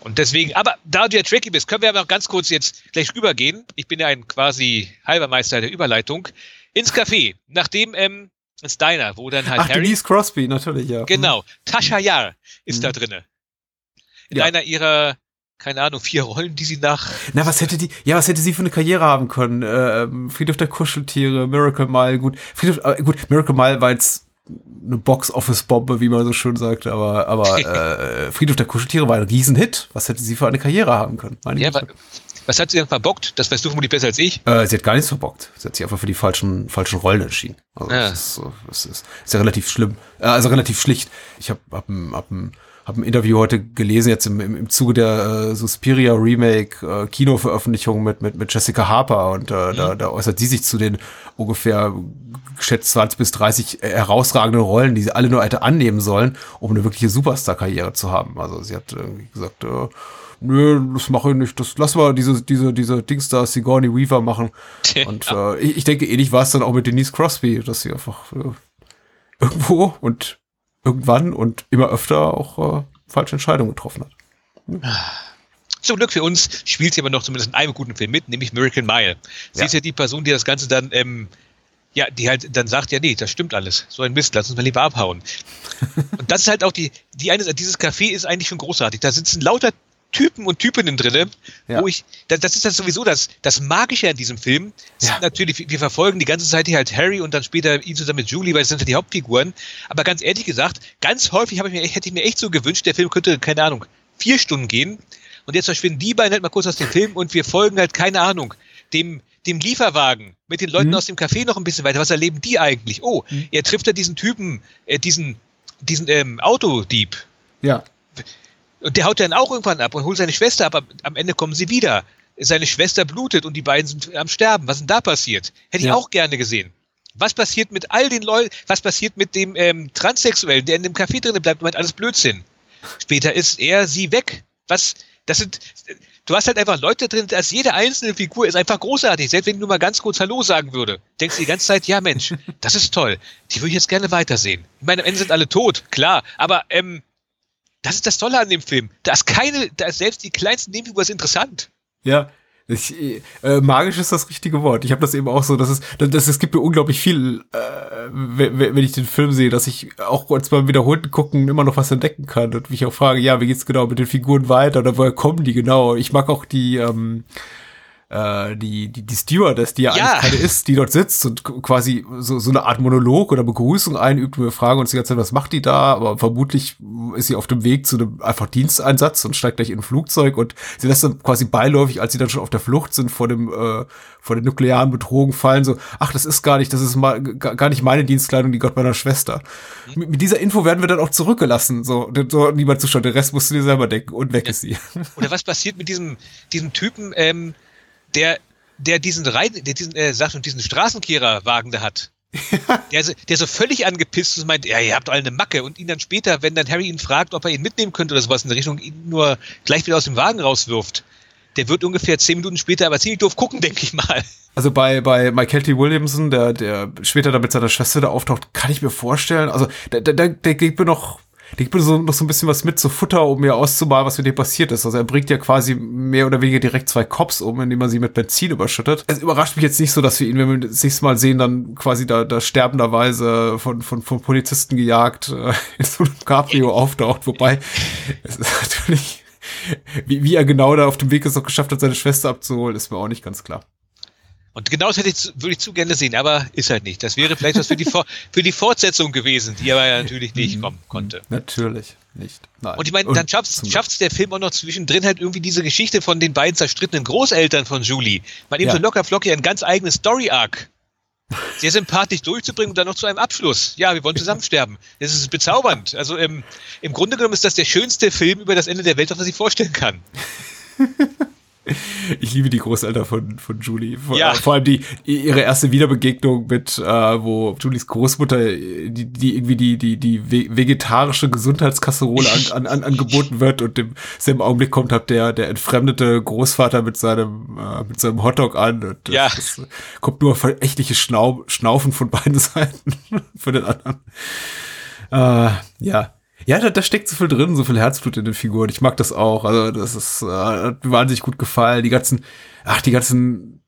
und deswegen, aber da du ja tricky bist, können wir aber noch ganz kurz jetzt gleich rübergehen. Ich bin ja ein quasi halber Meister der Überleitung. Ins Café, nachdem, ähm, ins Diner, wo dann halt Ach, Harry. Denise Crosby, natürlich, ja. Genau. Tascha Yar ist mhm. da drinne. In ja. einer ihrer keine Ahnung, vier Rollen, die sie nach. Na, was hätte die, ja, was hätte sie für eine Karriere haben können? Äh, Friedhof der Kuscheltiere, Miracle Mile, gut. Friedhof, äh, gut, Miracle Mile war jetzt eine Box-Office-Bombe, wie man so schön sagt, aber, aber [LAUGHS] äh, Friedhof der Kuscheltiere war ein Riesenhit. Was hätte sie für eine Karriere haben können? Meine ja, was hat sie denn verbockt? Das weißt du vermutlich besser als ich. Äh, sie hat gar nichts verbockt. Sie hat sich einfach für die falschen, falschen Rollen entschieden. Also ja. das, ist, das, ist, das ist ja relativ schlimm. Äh, also relativ schlicht. Ich habe hab, hab, hab habe ein Interview heute gelesen, jetzt im, im, im Zuge der äh, Suspiria Remake äh, Kinoveröffentlichung mit, mit, mit Jessica Harper und äh, mhm. da, da äußert sie sich zu den ungefähr geschätzt 20 bis 30 herausragenden Rollen, die sie alle nur hätte annehmen sollen, um eine wirkliche Superstar-Karriere zu haben. Also sie hat irgendwie gesagt, äh, nö, das mache ich nicht, das lass mal diese, diese, diese Dings da Sigourney Weaver machen. [LAUGHS] Und äh, ich, ich denke, ähnlich war es dann auch mit Denise Crosby, dass sie einfach äh, irgendwo und irgendwann und immer öfter auch äh, falsche Entscheidungen getroffen hat. Zum Glück für uns spielt sie aber noch zumindest in einem guten Film mit, nämlich Miracle Mile. Sie Ja. ist ja die Person, die das Ganze dann, ähm, ja, die halt dann sagt, ja, nee, das stimmt alles. So ein Mist, lass uns mal lieber abhauen. [LAUGHS] und das ist halt auch die, die eine, dieses Café ist eigentlich schon großartig. Da sitzen lauter Typen und Typinnen drinne, Ja. wo ich, das, das ist das sowieso das, das Magische an diesem Film. Ja. Natürlich, wir verfolgen die ganze Zeit hier halt Harry und dann später ihn zusammen mit Julie, weil das sind ja die Hauptfiguren. Aber ganz ehrlich gesagt, ganz häufig habe ich mir, hätte ich mir echt so gewünscht, der Film könnte, keine Ahnung, vier Stunden gehen. Und jetzt verschwinden die beiden halt mal kurz aus dem Film und wir folgen halt, keine Ahnung, dem, dem Lieferwagen mit den Leuten Mhm. aus dem Café noch ein bisschen weiter. Was erleben die eigentlich? Oh, er trifft da diesen Typen, äh, diesen, diesen ähm, Autodieb. Ja. Und der haut dann auch irgendwann ab und holt seine Schwester ab. Am- Am Ende kommen sie wieder. Seine Schwester blutet und die beiden sind am Sterben. Was ist denn da passiert? Hätte ich Ja. auch gerne gesehen. Was passiert mit all den Leuten, was passiert mit dem ähm, Transsexuellen, der in dem Café drin bleibt und meint, alles Blödsinn? Später ist er, sie weg. Was, das sind, du hast halt einfach Leute drin, dass jede einzelne Figur ist einfach großartig. Selbst wenn ich nur mal ganz kurz Hallo sagen würde, denkst du die ganze Zeit, ja Mensch, das ist toll. Die würde ich jetzt gerne weitersehen. Ich meine, am Ende sind alle tot, klar, aber ähm, das ist das Tolle an dem Film. Da ist keine, da ist selbst die kleinste Nebenfigur ist interessant. Ja. Ich, äh, magisch ist das richtige Wort. Ich habe das eben auch so, dass es, dass es gibt mir unglaublich viel, äh, wenn, wenn ich den Film sehe, dass ich auch als beim wiederholten Gucken immer noch was entdecken kann und mich auch frage, ja, wie geht's genau mit den Figuren weiter oder woher kommen die genau? Ich mag auch die, ähm, äh, die, die, die Stewardess, die ja, Ja. eigentlich keine ist, die dort sitzt und quasi so, so eine Art Monolog oder Begrüßung einübt und wir fragen uns die ganze Zeit, was macht die da? Aber vermutlich ist sie auf dem Weg zu einem einfach Diensteinsatz und steigt gleich in ein Flugzeug und sie lässt dann quasi beiläufig, als sie dann schon auf der Flucht sind vor dem, äh, vor den nuklearen Bedrohungen fallen, so, ach, das ist gar nicht, das ist mal gar nicht meine Dienstkleidung, die Gott meiner Schwester. Mit, mit dieser Info werden wir dann auch zurückgelassen, so, so niemand zuschaut, der Rest musst du dir selber denken und weg ist sie. [LAUGHS] Oder was passiert mit diesem, diesem Typen, ähm, der, der diesen Rein, der diesen, äh, sagt und diesen Straßenkehrerwagen da hat? [LAUGHS] Der, so- der so völlig angepisst ist und meint, ja, ihr habt alle eine Macke und ihn dann später, wenn dann Harry ihn fragt, ob er ihn mitnehmen könnte oder sowas in der Richtung, ihn nur gleich wieder aus dem Wagen rauswirft. Der wird ungefähr zehn Minuten später aber ziemlich doof gucken, denke ich mal. Also bei, bei Michael T. Williamson, der, der später da mit seiner Schwester da auftaucht, kann ich mir vorstellen, also da, da, der gibt mir noch, der gibt mir so, noch so ein bisschen was mit, so Futter, um mir auszumalen, was mit dem passiert ist. Also er bringt ja quasi mehr oder weniger direkt zwei Cops um, indem er sie mit Benzin überschüttet. Es überrascht mich jetzt nicht so, dass wir ihn, wenn wir das nächste Mal sehen, dann quasi da, da sterbenderweise von, von, von Polizisten gejagt äh, in so einem Cabrio [LAUGHS] auftaucht, wobei es ist natürlich, wie, wie er genau da auf dem Weg ist, noch geschafft hat, seine Schwester abzuholen, ist mir auch nicht ganz klar. Und genau das hätte ich, würde ich zu gerne sehen, aber ist halt nicht. Das wäre vielleicht was für die, für die Fortsetzung gewesen, die aber ja natürlich nicht kommen konnte. Natürlich nicht. Nein. Und ich meine, dann schafft schafft's der Film auch noch zwischendrin halt irgendwie diese Geschichte von den beiden zerstrittenen Großeltern von Julie. Man eben Ja. so locker flockig ein ganz eigenes Story-Arc. Sehr sympathisch durchzubringen und dann noch zu einem Abschluss. Ja, wir wollen zusammen sterben. Das ist bezaubernd. Also im, im Grunde genommen ist das der schönste Film über das Ende der Welt, auf das ich vorstellen kann. [LAUGHS] [LAUGHS] Ich liebe die Großeltern von, von Julie. Vor, Ja. vor allem die, ihre erste Wiederbegegnung mit, äh, wo Julies Großmutter, die, die irgendwie die, die, die ve- vegetarische Gesundheitskasserole an, an, an, angeboten wird und im selben Augenblick kommt halt der, der entfremdete Großvater mit seinem, äh, mit seinem Hotdog an und das, Ja. das kommt nur verächtliche Schnau Schnaufen von beiden [LAUGHS] Seiten für den anderen. Äh, ja. Ja, da, da steckt so viel drin, so viel Herzblut in den Figuren. Ich mag das auch. Also, das ist, äh, hat mir wahnsinnig gut gefallen. Die ganzen, ach, die ganzen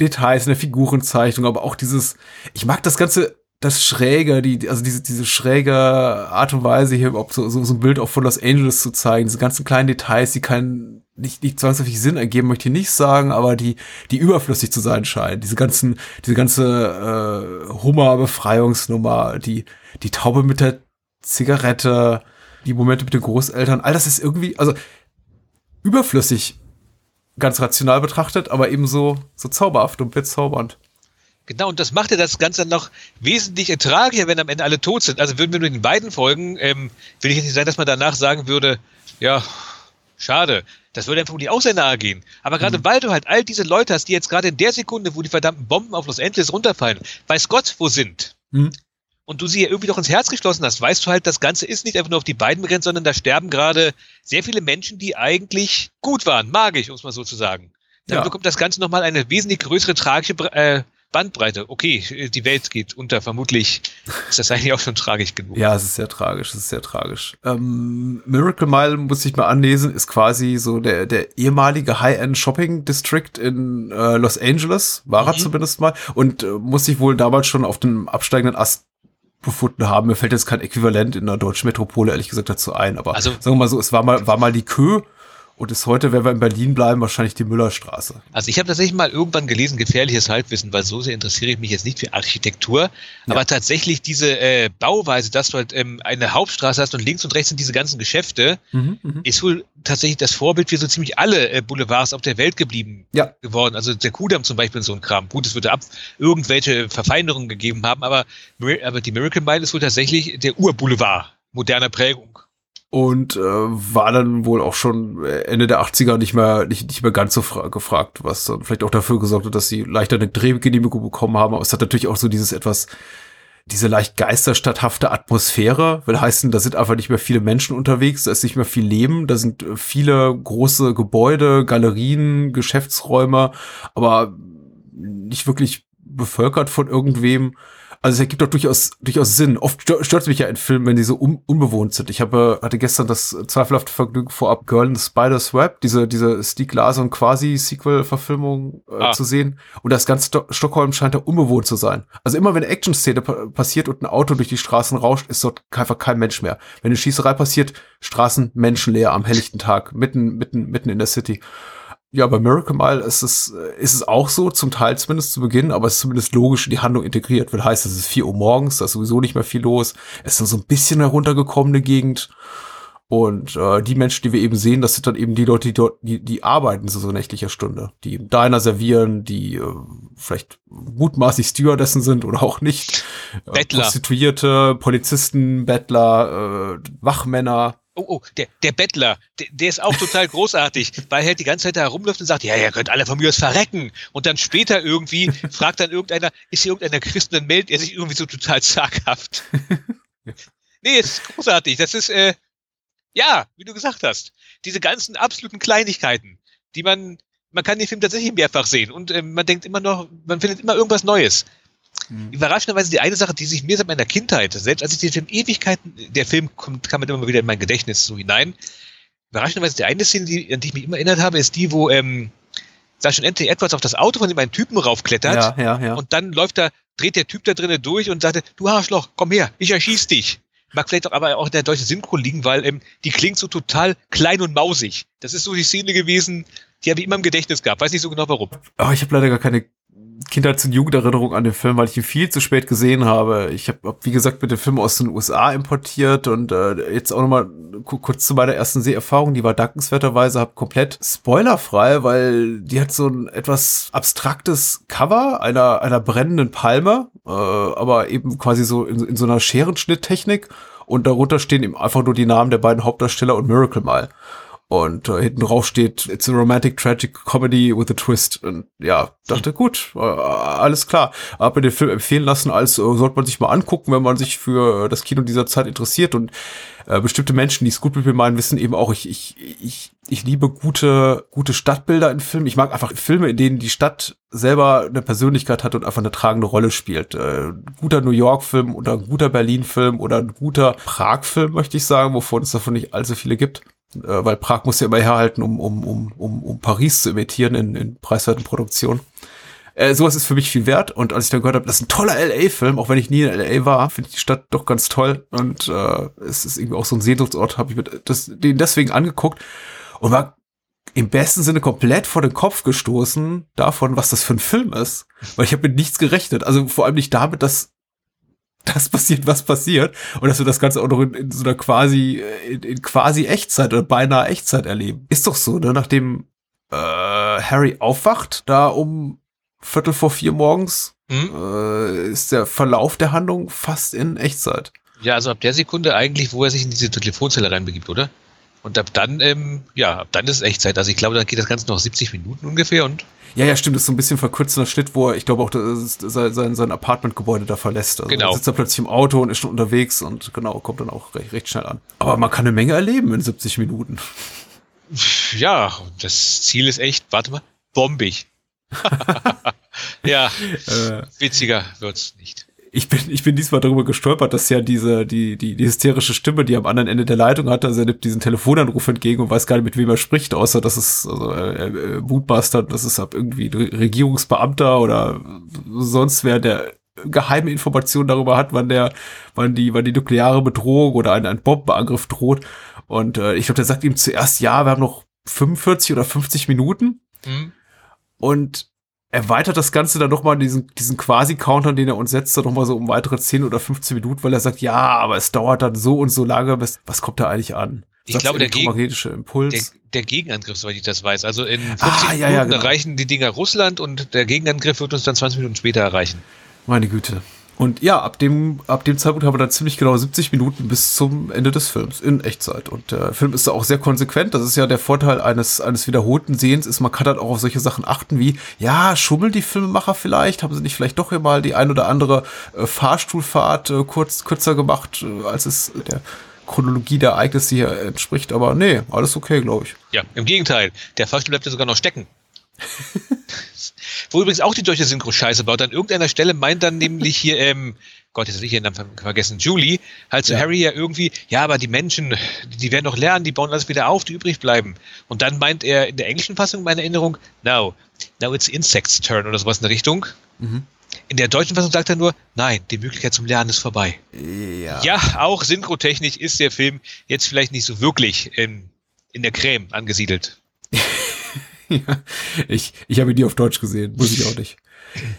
Details in der Figurenzeichnung, aber auch dieses, ich mag das Ganze, das Schräge, die, also diese, diese schräge Art und Weise hier überhaupt so, so, so ein Bild auch von Los Angeles zu zeigen, diese ganzen kleinen Details, die keinen, nicht, nicht zwangsläufig Sinn ergeben, möchte ich nicht sagen, aber die, die überflüssig zu sein scheinen. Diese ganzen, diese ganze äh, Hummer-Befreiungsnummer, die, die Taube mit der Zigarette, die Momente mit den Großeltern, all das ist irgendwie, also überflüssig, ganz rational betrachtet, aber eben so, so zauberhaft und bezaubernd. Genau, und das macht ja das Ganze noch wesentlich ertraglicher, wenn am Ende alle tot sind. Also würden wir nur in beiden Folgen, ähm, will ich jetzt nicht sagen, dass man danach sagen würde, ja, schade. Das würde einfach um die auch nahe gehen. Aber gerade weil du halt all diese Leute hast, die jetzt gerade in der Sekunde, wo die verdammten Bomben auf Los Angeles runterfallen, weiß Gott, wo sind. Mhm. Und du sie ja irgendwie doch ins Herz geschlossen hast, weißt du halt, das Ganze ist nicht einfach nur auf die beiden begrenzt, sondern da sterben gerade sehr viele Menschen, die eigentlich gut waren, magisch, um es mal so zu sagen. Dann Ja. bekommt das Ganze nochmal eine wesentlich größere tragische äh, Bandbreite. Okay, die Welt geht unter. Vermutlich ist das eigentlich auch schon tragisch genug. Ja, es ist sehr tragisch, es ist sehr tragisch. Ähm, Miracle Mile, muss ich mal anlesen, ist quasi so der, der ehemalige High-End Shopping District in äh, Los Angeles, war er Mhm. zumindest mal, und äh, muss sich wohl damals schon auf dem absteigenden Ast befunden haben. Mir fällt jetzt kein Äquivalent in der deutschen Metropole, ehrlich gesagt, dazu ein. Aber Also- sagen wir mal so, es war mal, war mal die Kö und ist heute, wenn wir in Berlin bleiben, wahrscheinlich die Müllerstraße. Also ich habe tatsächlich mal irgendwann gelesen, gefährliches Halbwissen, weil so sehr interessiere ich mich jetzt nicht für Architektur, aber tatsächlich diese äh, Bauweise, dass du halt ähm, eine Hauptstraße hast und links und rechts sind diese ganzen Geschäfte, Mhm, mhm. ist wohl tatsächlich das Vorbild für so ziemlich alle äh, Boulevards auf der Welt geblieben Ja. geworden. Also der Kudamm zum Beispiel so ein Kram. Gut, es würde ab irgendwelche Verfeinerungen gegeben haben, aber, aber die Miracle Mile ist wohl tatsächlich der Urboulevard moderner Prägung. Und äh, war dann wohl auch schon Ende der 80er nicht mehr nicht, nicht mehr ganz so fra gefragt, was dann vielleicht auch dafür gesorgt hat, dass sie leichter eine Drehgenehmigung bekommen haben. Aber es hat natürlich auch so dieses etwas diese leicht geisterstadthafte Atmosphäre, will heißen, da sind einfach nicht mehr viele Menschen unterwegs, da ist nicht mehr viel Leben, da sind äh, viele große Gebäude, Galerien, Geschäftsräume, aber nicht wirklich bevölkert von irgendwem. Also es ergibt doch durchaus, durchaus Sinn. Oft stör- stört es mich ja in Filmen, wenn die so un unbewohnt sind. Ich habe, hatte gestern das zweifelhafte Vergnügen vorab, Girl in the Spider's Web, diese, diese Stieg Larsson Quasi-Sequel-Verfilmung äh, Ah. zu sehen. Und das ganze Sto Stockholm scheint da unbewohnt zu sein. Also immer wenn eine Action-Szene pa passiert und ein Auto durch die Straßen rauscht, ist dort einfach kein Mensch mehr. Wenn eine Schießerei passiert, Straßen menschenleer am helllichten Tag, mitten, mitten, mitten in der City. Ja, bei Miracle Mile ist es, äh, ist es auch so, zum Teil zumindest zu Beginn, aber es ist zumindest logisch in die Handlung integriert. Will heißt, es ist 4 Uhr morgens, da ist sowieso nicht mehr viel los. Es ist so ein bisschen heruntergekommene Gegend. Und äh, die Menschen, die wir eben sehen, das sind dann eben die Leute, die dort, die, die arbeiten zu so nächtlicher Stunde, die im Diner servieren, die äh, vielleicht mutmaßlich Stewardessen sind oder auch nicht. Äh, Bettler. Prostituierte, Polizisten, Bettler, äh, Wachmänner. Oh, oh, der, der Bettler, der, der ist auch total [LAUGHS] großartig, weil er halt die ganze Zeit da herumläuft und sagt, ja, ihr könnt alle von mir aus verrecken. Und dann später irgendwie [LAUGHS] fragt dann irgendeiner, ist hier irgendeiner Christ? Und dann meldet er sich irgendwie so total zaghaft. [LAUGHS] nee, es ist großartig. Das ist, äh, ja, wie du gesagt hast, diese ganzen absoluten Kleinigkeiten, die man, man kann den Film tatsächlich mehrfach sehen und äh, man denkt immer noch, man findet immer irgendwas Neues. Überraschenderweise die eine Sache, die sich mir seit meiner Kindheit, selbst als ich den Film Ewigkeiten, der Film kommt, kam immer wieder in mein Gedächtnis so hinein. Überraschenderweise die eine Szene, die, an die ich mich immer erinnert habe, ist die, wo ähm, Sergeant Anthony Edwards auf das Auto von dem einen Typen raufklettert Ja, ja, ja. und dann läuft da, dreht der Typ da drinnen durch und sagte, du Arschloch, komm her, ich erschieß dich. Mag vielleicht auch aber auch in der deutschen Synchro liegen, weil ähm, die klingt so total klein und mausig. Das ist so die Szene gewesen, die habe ich immer im Gedächtnis gehabt. Weiß nicht so genau warum. Aber ich habe leider gar keine Kindheits- und Jugenderinnerung an den Film, weil ich ihn viel zu spät gesehen habe. Ich habe, hab, wie gesagt, mit dem Film aus den USA importiert und äh, jetzt auch nochmal kurz zu meiner ersten Seherfahrung. Die war dankenswerterweise hab komplett spoilerfrei, weil die hat so ein etwas abstraktes Cover einer, einer brennenden Palme, äh, aber eben quasi so in, in so einer Scherenschnitttechnik und darunter stehen eben einfach nur die Namen der beiden Hauptdarsteller und Miracle Mile. Und äh, hinten drauf steht, it's a romantic tragic comedy with a twist. Und ja, dachte, gut, äh, alles klar. Hab mir den Film empfehlen lassen, als äh, sollte man sich mal angucken, wenn man sich für das Kino dieser Zeit interessiert. Und äh, bestimmte Menschen, die es gut mit mir meinen, wissen eben auch, ich, ich, ich, ich liebe gute, gute Stadtbilder in Filmen. Ich mag einfach Filme, in denen die Stadt selber eine Persönlichkeit hat und einfach eine tragende Rolle spielt. Äh, guter New York-Film oder ein guter Berlin-Film oder ein guter Prag-Film, möchte ich sagen, wovon es davon nicht allzu viele gibt äh, weil Prag muss ja immer herhalten, um, um, um, um, um Paris zu imitieren in, in preiswerten Produktionen. Äh, sowas ist für mich viel wert. Und als ich dann gehört habe, das ist ein toller LA-Film, auch wenn ich nie in LA war, finde ich die Stadt doch ganz toll. Und äh, es ist irgendwie auch so ein Sehnsuchtsort, habe ich mir das, den deswegen angeguckt und war im besten Sinne komplett vor den Kopf gestoßen davon, was das für ein Film ist. Weil ich habe mit nichts gerechnet. Also vor allem nicht damit, dass das passiert, was passiert. Und dass wir das Ganze auch noch in, in so einer quasi, in, in quasi Echtzeit oder beinahe Echtzeit erleben. Ist doch so, ne? Nachdem äh, Harry aufwacht, da um Viertel vor vier morgens, Hm? äh, ist der Verlauf der Handlung fast in Echtzeit. Ja, also ab der Sekunde eigentlich, wo er sich in diese Telefonzelle reinbegibt, oder? Und ab dann, ähm, ja, ab dann ist es Echtzeit. Also ich glaube, da geht das Ganze noch 70 Minuten ungefähr und Ja, ja, stimmt. Das ist so ein bisschen verkürzender Schnitt, wo er, ich glaube auch, das sein, sein, sein Apartmentgebäude da verlässt. Also Genau. Er sitzt da plötzlich im Auto und ist schon unterwegs und genau, kommt dann auch recht, recht schnell an. Aber man kann eine Menge erleben in 70 Minuten. ja, das Ziel ist echt, warte mal, bombig. [LAUGHS] Ja, Äh, witziger wird's nicht. Ich bin, ich bin diesmal darüber gestolpert, dass ja diese, die, die, die hysterische Stimme, die am anderen Ende der Leitung hat, also er nimmt diesen Telefonanruf entgegen und weiß gar nicht, mit wem er spricht, außer dass es, also, äh, äh, mutmaßt dass es ab irgendwie Regierungsbeamter oder sonst wer, der geheime Informationen darüber hat, wann der, wann die, wann die nukleare Bedrohung oder ein, ein Bombenangriff droht. Und äh, ich glaube, der sagt ihm zuerst, ja, wir haben noch 45 oder 50 Minuten Hm? und erweitert das Ganze dann nochmal diesen, diesen Quasi-Counter, den er uns setzt, dann nochmal so um weitere 10 oder 15 Minuten, weil er sagt, ja, aber es dauert dann so und so lange, bis, was kommt da eigentlich an? Ich Sagt's glaube, der Geg- elektromagnetische Impuls. Der, der Gegenangriff, soweit ich das weiß. Also in 50 Ah, ja, ja, Minuten genau. erreichen die Dinger Russland und der Gegenangriff wird uns dann 20 Minuten später erreichen. Meine Güte. Und ja, ab dem, ab dem Zeitpunkt haben wir dann ziemlich genau 70 Minuten bis zum Ende des Films in Echtzeit. Und der Film ist auch sehr konsequent. Das ist ja der Vorteil eines, eines wiederholten Sehens, ist, man kann halt auch auf solche Sachen achten wie, ja, schummeln die Filmemacher vielleicht? Haben sie nicht vielleicht doch hier mal die ein oder andere äh, Fahrstuhlfahrt äh, kurz, kürzer gemacht, äh, als es der Chronologie der Ereignisse hier entspricht? Aber nee, alles okay, glaube ich. Ja, im Gegenteil. Der Fahrstuhl bleibt ja sogar noch stecken. [LAUGHS] Wo übrigens auch die deutsche Synchro scheiße baut. An irgendeiner Stelle meint dann nämlich hier, ähm, Gott, jetzt habe ich ihren Namen ver- vergessen, Julie, halt zu Ja. Harry ja irgendwie, ja, aber die Menschen, die werden doch lernen, die bauen alles wieder auf, die übrig bleiben. Und dann meint er in der englischen Fassung, meine Erinnerung, now, now it's insects turn oder sowas in der Richtung. In der deutschen Fassung sagt er nur, nein, die Möglichkeit zum Lernen ist vorbei. Ja. Ja, auch synchrotechnisch ist der Film jetzt vielleicht nicht so wirklich in, in der Creme angesiedelt. [LAUGHS] Ja, ich, ich habe ihn nie auf Deutsch gesehen, muss ich auch nicht.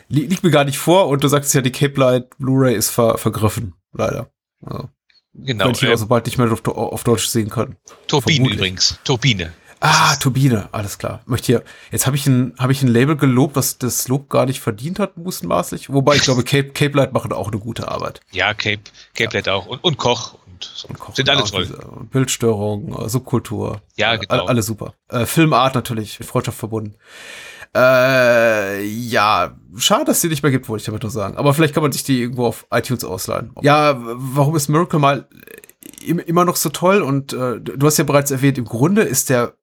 Li liegt mir gar nicht vor und du sagst ja, die Cape Light Blu-ray ist ver vergriffen, leider. Also, Genau. wenn ich ihn äh, auch sobald nicht mehr auf, auf Deutsch sehen kann. Turbine vermutlich. übrigens. Turbine. Ah, Turbine, alles klar. Möchte hier, jetzt habe ich ein, habe ich ein Label gelobt, was das Lob gar nicht verdient hat, mutmaßlich. Wobei ich glaube, Cape, Cape Light machen auch eine gute Arbeit. Ja, Cape, Cape Light auch. Und, und Koch. Und. Und Kochen Sind alle toll. diese Bildstörung, äh, Subkultur. Ja, Alle- genau. Alle super. Äh, Filmart natürlich, mit Freundschaft verbunden. Äh, ja, schade, dass es die nicht mehr gibt, wollte ich damit nur sagen. Aber vielleicht kann man sich die irgendwo auf iTunes ausleihen. Ja, warum ist Miracle mal im- immer noch so toll? Und äh, du hast ja bereits erwähnt, im Grunde ist der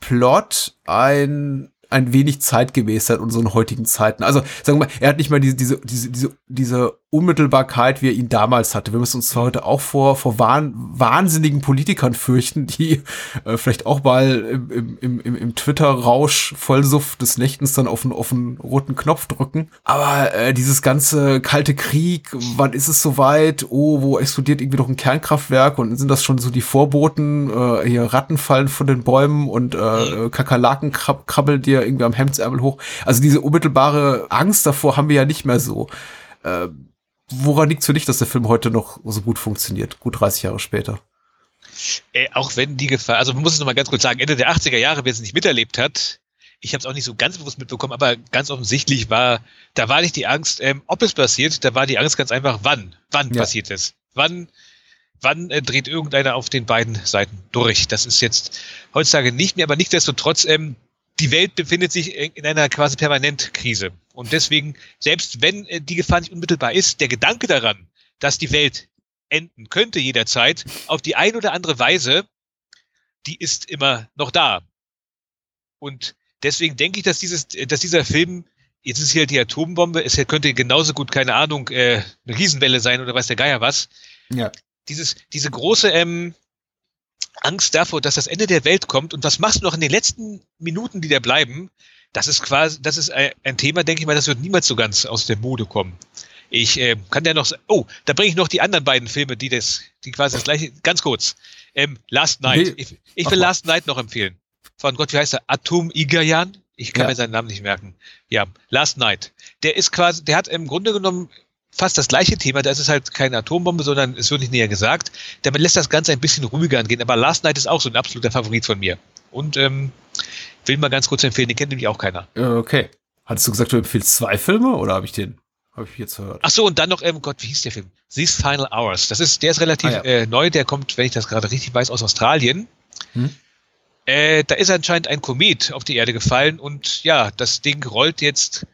Plot ein ein wenig zeitgemäß in unseren heutigen Zeiten. Also sagen wir mal, er hat nicht mal diese diese diese diese, diese Unmittelbarkeit, wie er ihn damals hatte. Wir müssen uns heute auch vor vor wahn, wahnsinnigen Politikern fürchten, die äh, vielleicht auch mal im, im, im, im, Twitter-Rausch Vollsuff des Nächtens dann auf den, auf den roten Knopf drücken. Aber äh, dieses ganze kalte Krieg, wann ist es soweit? Oh, wo explodiert irgendwie noch ein Kernkraftwerk und sind das schon so die Vorboten? Äh, hier Ratten fallen von den Bäumen und äh, Kakerlaken krab krabbeln dir irgendwie am Hemdsärmel hoch. Also diese unmittelbare Angst davor haben wir ja nicht mehr so. Äh, woran liegt es für dich, dass der Film heute noch so gut funktioniert, gut 30 Jahre später? Äh, auch wenn die Gefahr, also man muss es nochmal ganz kurz sagen, Ende der 80er Jahre, wer es nicht miterlebt hat, ich habe es auch nicht so ganz bewusst mitbekommen, aber ganz offensichtlich war, da war nicht die Angst, ähm, ob es passiert, da war die Angst ganz einfach, wann, wann Ja. passiert es, wann, wann äh, dreht irgendeiner auf den beiden Seiten durch. Das ist jetzt heutzutage nicht mehr, aber nichtsdestotrotz, ähm, die Welt befindet sich in in einer quasi permanent Krise. Und deswegen, selbst wenn äh, die Gefahr nicht unmittelbar ist, der Gedanke daran, dass die Welt enden könnte jederzeit, auf die eine oder andere Weise, die ist immer noch da. Und deswegen denke ich, dass dieses, dass dieser Film, jetzt ist hier die Atombombe, es könnte genauso gut, keine Ahnung, äh, eine Riesenwelle sein oder weiß der Geier was. Ja. Dieses, diese große ähm, Angst davor, dass das Ende der Welt kommt und was machst du noch in den letzten Minuten, die da bleiben, das ist quasi, das ist ein, Thema, denke ich mal, das wird niemals so ganz aus der Mode kommen. Ich äh, kann ja noch, oh, da bringe ich noch die anderen beiden Filme, die das, die quasi das gleiche, ganz kurz. Ähm, Last Night. Nee. Ich, ich will. Last Night noch empfehlen. Von Gott, wie heißt er? Atom Igayan? Ich kann Ja. mir seinen Namen nicht merken. Ja, Last Night. Der ist quasi, der hat im Grunde genommen fast das gleiche Thema. Da ist es halt keine Atombombe, sondern es wird nicht näher gesagt. Damit lässt das Ganze ein bisschen ruhiger angehen. Aber Last Night ist auch so ein absoluter Favorit von mir. Und ähm, will mal ganz kurz empfehlen, den kennt nämlich auch keiner. Äh, Okay. Hattest du gesagt, du empfiehlst zwei Filme oder habe ich den, habe ich jetzt gehört? Ach so, und dann noch, ähm, Gott, wie hieß der Film? These Final Hours. Das ist, der ist relativ Ah, ja. äh, neu, der kommt, wenn ich das gerade richtig weiß, aus Australien. Hm. Äh, da ist anscheinend ein Komet auf die Erde gefallen und ja, das Ding rollt jetzt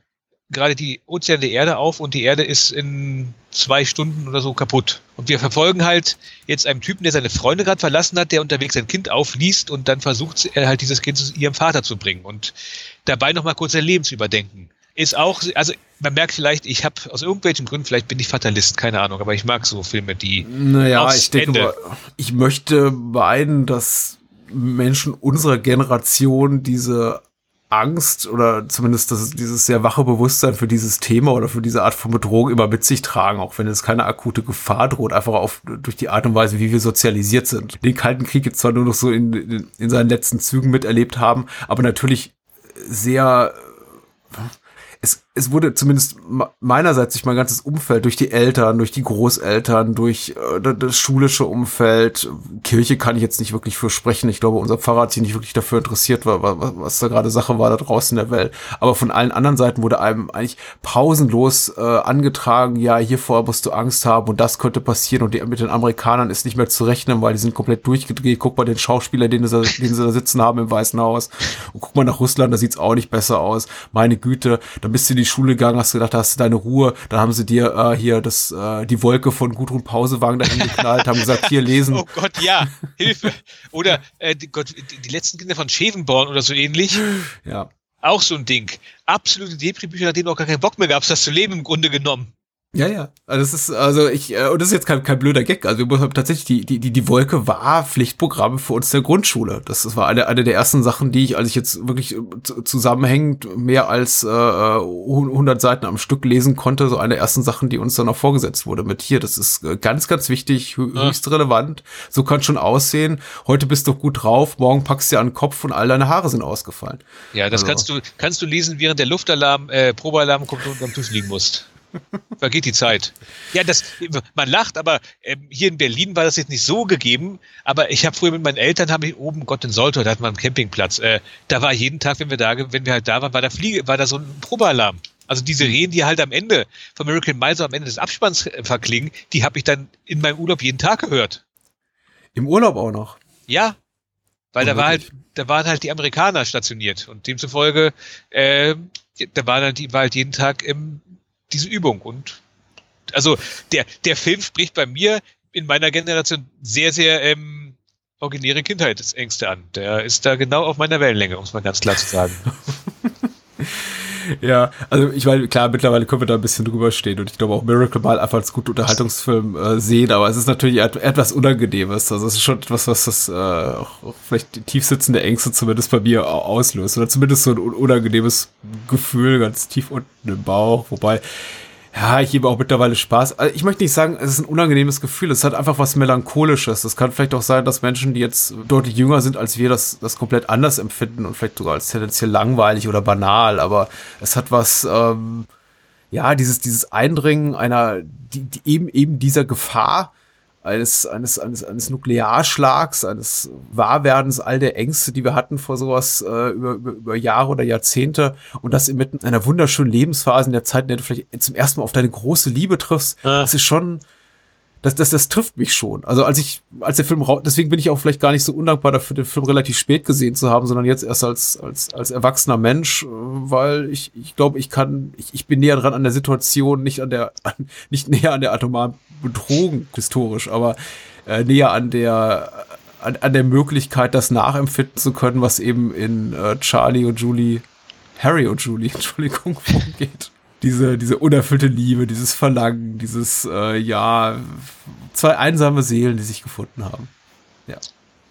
gerade die Ozean der Erde auf und die Erde ist in zwei Stunden oder so kaputt. Und wir verfolgen halt jetzt einen Typen, der seine Freunde gerade verlassen hat, der unterwegs sein Kind aufliest und dann versucht er halt dieses Kind zu ihrem Vater zu bringen und dabei nochmal kurz sein Leben zu überdenken. Ist auch, also man merkt vielleicht, ich habe aus irgendwelchen Gründen, vielleicht bin ich Fatalist, keine Ahnung, aber ich mag so Filme, die Naja, ich denke, Ende. mal, ich möchte meinen, dass Menschen unserer Generation diese Angst oder zumindest das, dieses sehr wache Bewusstsein für dieses Thema oder für diese Art von Bedrohung immer mit sich tragen, auch wenn es keine akute Gefahr droht, einfach auf, durch die Art und Weise, wie wir sozialisiert sind. Den Kalten Krieg jetzt zwar nur noch so in, in, in seinen letzten Zügen miterlebt haben, aber natürlich sehr es, es wurde zumindest me- meinerseits durch mein ganzes Umfeld, durch die Eltern, durch die Großeltern, durch äh, das- schulische Umfeld, Kirche kann ich jetzt nicht wirklich für sprechen. Ich glaube, unser Pfarrer hat sich nicht wirklich dafür interessiert, wa- wa- was da gerade Sache war da draußen in der Welt. Aber von allen anderen Seiten wurde einem eigentlich pausenlos äh, angetragen, ja, hiervor musst du Angst haben und das könnte passieren und die, mit den Amerikanern ist nicht mehr zu rechnen, weil die sind komplett durchgedreht. Guck mal den Schauspieler, den sie, den sie da sitzen haben im Weißen Haus. Und guck mal nach Russland, da sieht's auch nicht besser aus. Meine Güte, dann bist du in die Schule gegangen, hast gedacht, da hast du deine Ruhe. Dann haben sie dir äh, hier das, äh, die Wolke von Gudrun Pausewagen dahin geknallt, haben gesagt, hier lesen. [LAUGHS] Oh Gott, ja, Hilfe. Oder äh, die, Gott, die, die letzten Kinder von Schevenborn oder so ähnlich. Ja. Auch so ein Ding. Absolute Depri-Bücher, nach denen du auch gar keinen Bock mehr gabst, das zu leben im Grunde genommen. Ja, ja. Also das ist, also ich, äh, und das ist jetzt kein, kein blöder Gag. Also wir haben tatsächlich, die, die, die, die Wolke war Pflichtprogramm für uns der Grundschule. Das, das war eine, eine der ersten Sachen, die ich, als ich jetzt wirklich äh, zu- zusammenhängend mehr als äh, 100 Seiten am Stück lesen konnte, so eine der ersten Sachen, die uns dann auch vorgesetzt wurde mit hier. Das ist äh, ganz, ganz wichtig, höchst relevant. So kann schon aussehen. Heute bist du gut drauf, morgen packst du dir an den Kopf und all deine Haare sind ausgefallen. Ja, das Also- kannst du kannst du lesen, während der Luftalarm, äh, Probealarm kommt und du am Tisch liegen musst. Vergeht die Zeit. Ja, das, man lacht, aber ähm, hier in Berlin war das jetzt nicht so gegeben. Aber ich habe früher mit meinen Eltern, habe ich oben Gott in Soltau, da hatten wir einen Campingplatz. Äh, da war jeden Tag, wenn wir da, wenn wir halt da waren, war da Fliege, war da so ein Probealarm. Also diese Reden, die halt am Ende von Miracle Miles am Ende des Abspanns äh, verklingen, die habe ich dann in meinem Urlaub jeden Tag gehört. Im Urlaub auch noch. Ja, weil Oh, da war halt, da waren halt die Amerikaner stationiert und demzufolge, äh, da war halt, die war halt jeden Tag ähm, diese Übung und also der der Film spricht bei mir in meiner Generation sehr sehr ähm, originäre Kindheitsängste an. Der ist da genau auf meiner Wellenlänge, um es mal ganz klar zu sagen. [LAUGHS] [LAUGHS] Ja, also ich meine, klar, mittlerweile können wir da ein bisschen drüber stehen und ich glaube auch Miracle mal einfach als guten Unterhaltungsfilm äh, sehen, aber es ist natürlich et etwas Unangenehmes. Also es ist schon etwas, was das äh, auch, auch vielleicht die tief sitzende Ängste zumindest bei mir au- auslöst oder zumindest so ein un- unangenehmes Gefühl ganz tief unten im Bauch, wobei ja, ich gebe auch mittlerweile Spaß. Also ich möchte nicht sagen, es ist ein unangenehmes Gefühl. Es hat einfach was Melancholisches. Es kann vielleicht auch sein, dass Menschen, die jetzt deutlich jünger sind als wir, das, das komplett anders empfinden und vielleicht sogar als tendenziell langweilig oder banal. Aber es hat was, ähm, ja, dieses, dieses Eindringen einer, die, die eben, eben dieser Gefahr eines, eines, eines, eines Nuklearschlags, eines Wahrwerdens all der Ängste, die wir hatten vor sowas äh, über, über, über Jahre oder Jahrzehnte und das inmitten einer wunderschönen Lebensphase in der Zeit, in der du vielleicht zum ersten Mal auf deine große Liebe triffst, Ja. das ist schon, das, das, das trifft mich schon. Also als ich, als der Film raus, deswegen bin ich auch vielleicht gar nicht so undankbar dafür, den Film relativ spät gesehen zu haben, sondern jetzt erst als, als, als erwachsener Mensch, äh, weil ich, ich glaube, ich kann, ich, ich bin näher dran an der Situation, nicht an der, an, nicht näher an der atomaren Bedrohung historisch, aber äh, näher an der, an, an der Möglichkeit, das nachempfinden zu können, was eben in äh, Charlie und Julie, Harry und Julie, [LAUGHS] Entschuldigung, vorgeht diese, diese unerfüllte Liebe, dieses Verlangen, dieses, äh, ja, zwei einsame Seelen, die sich gefunden haben.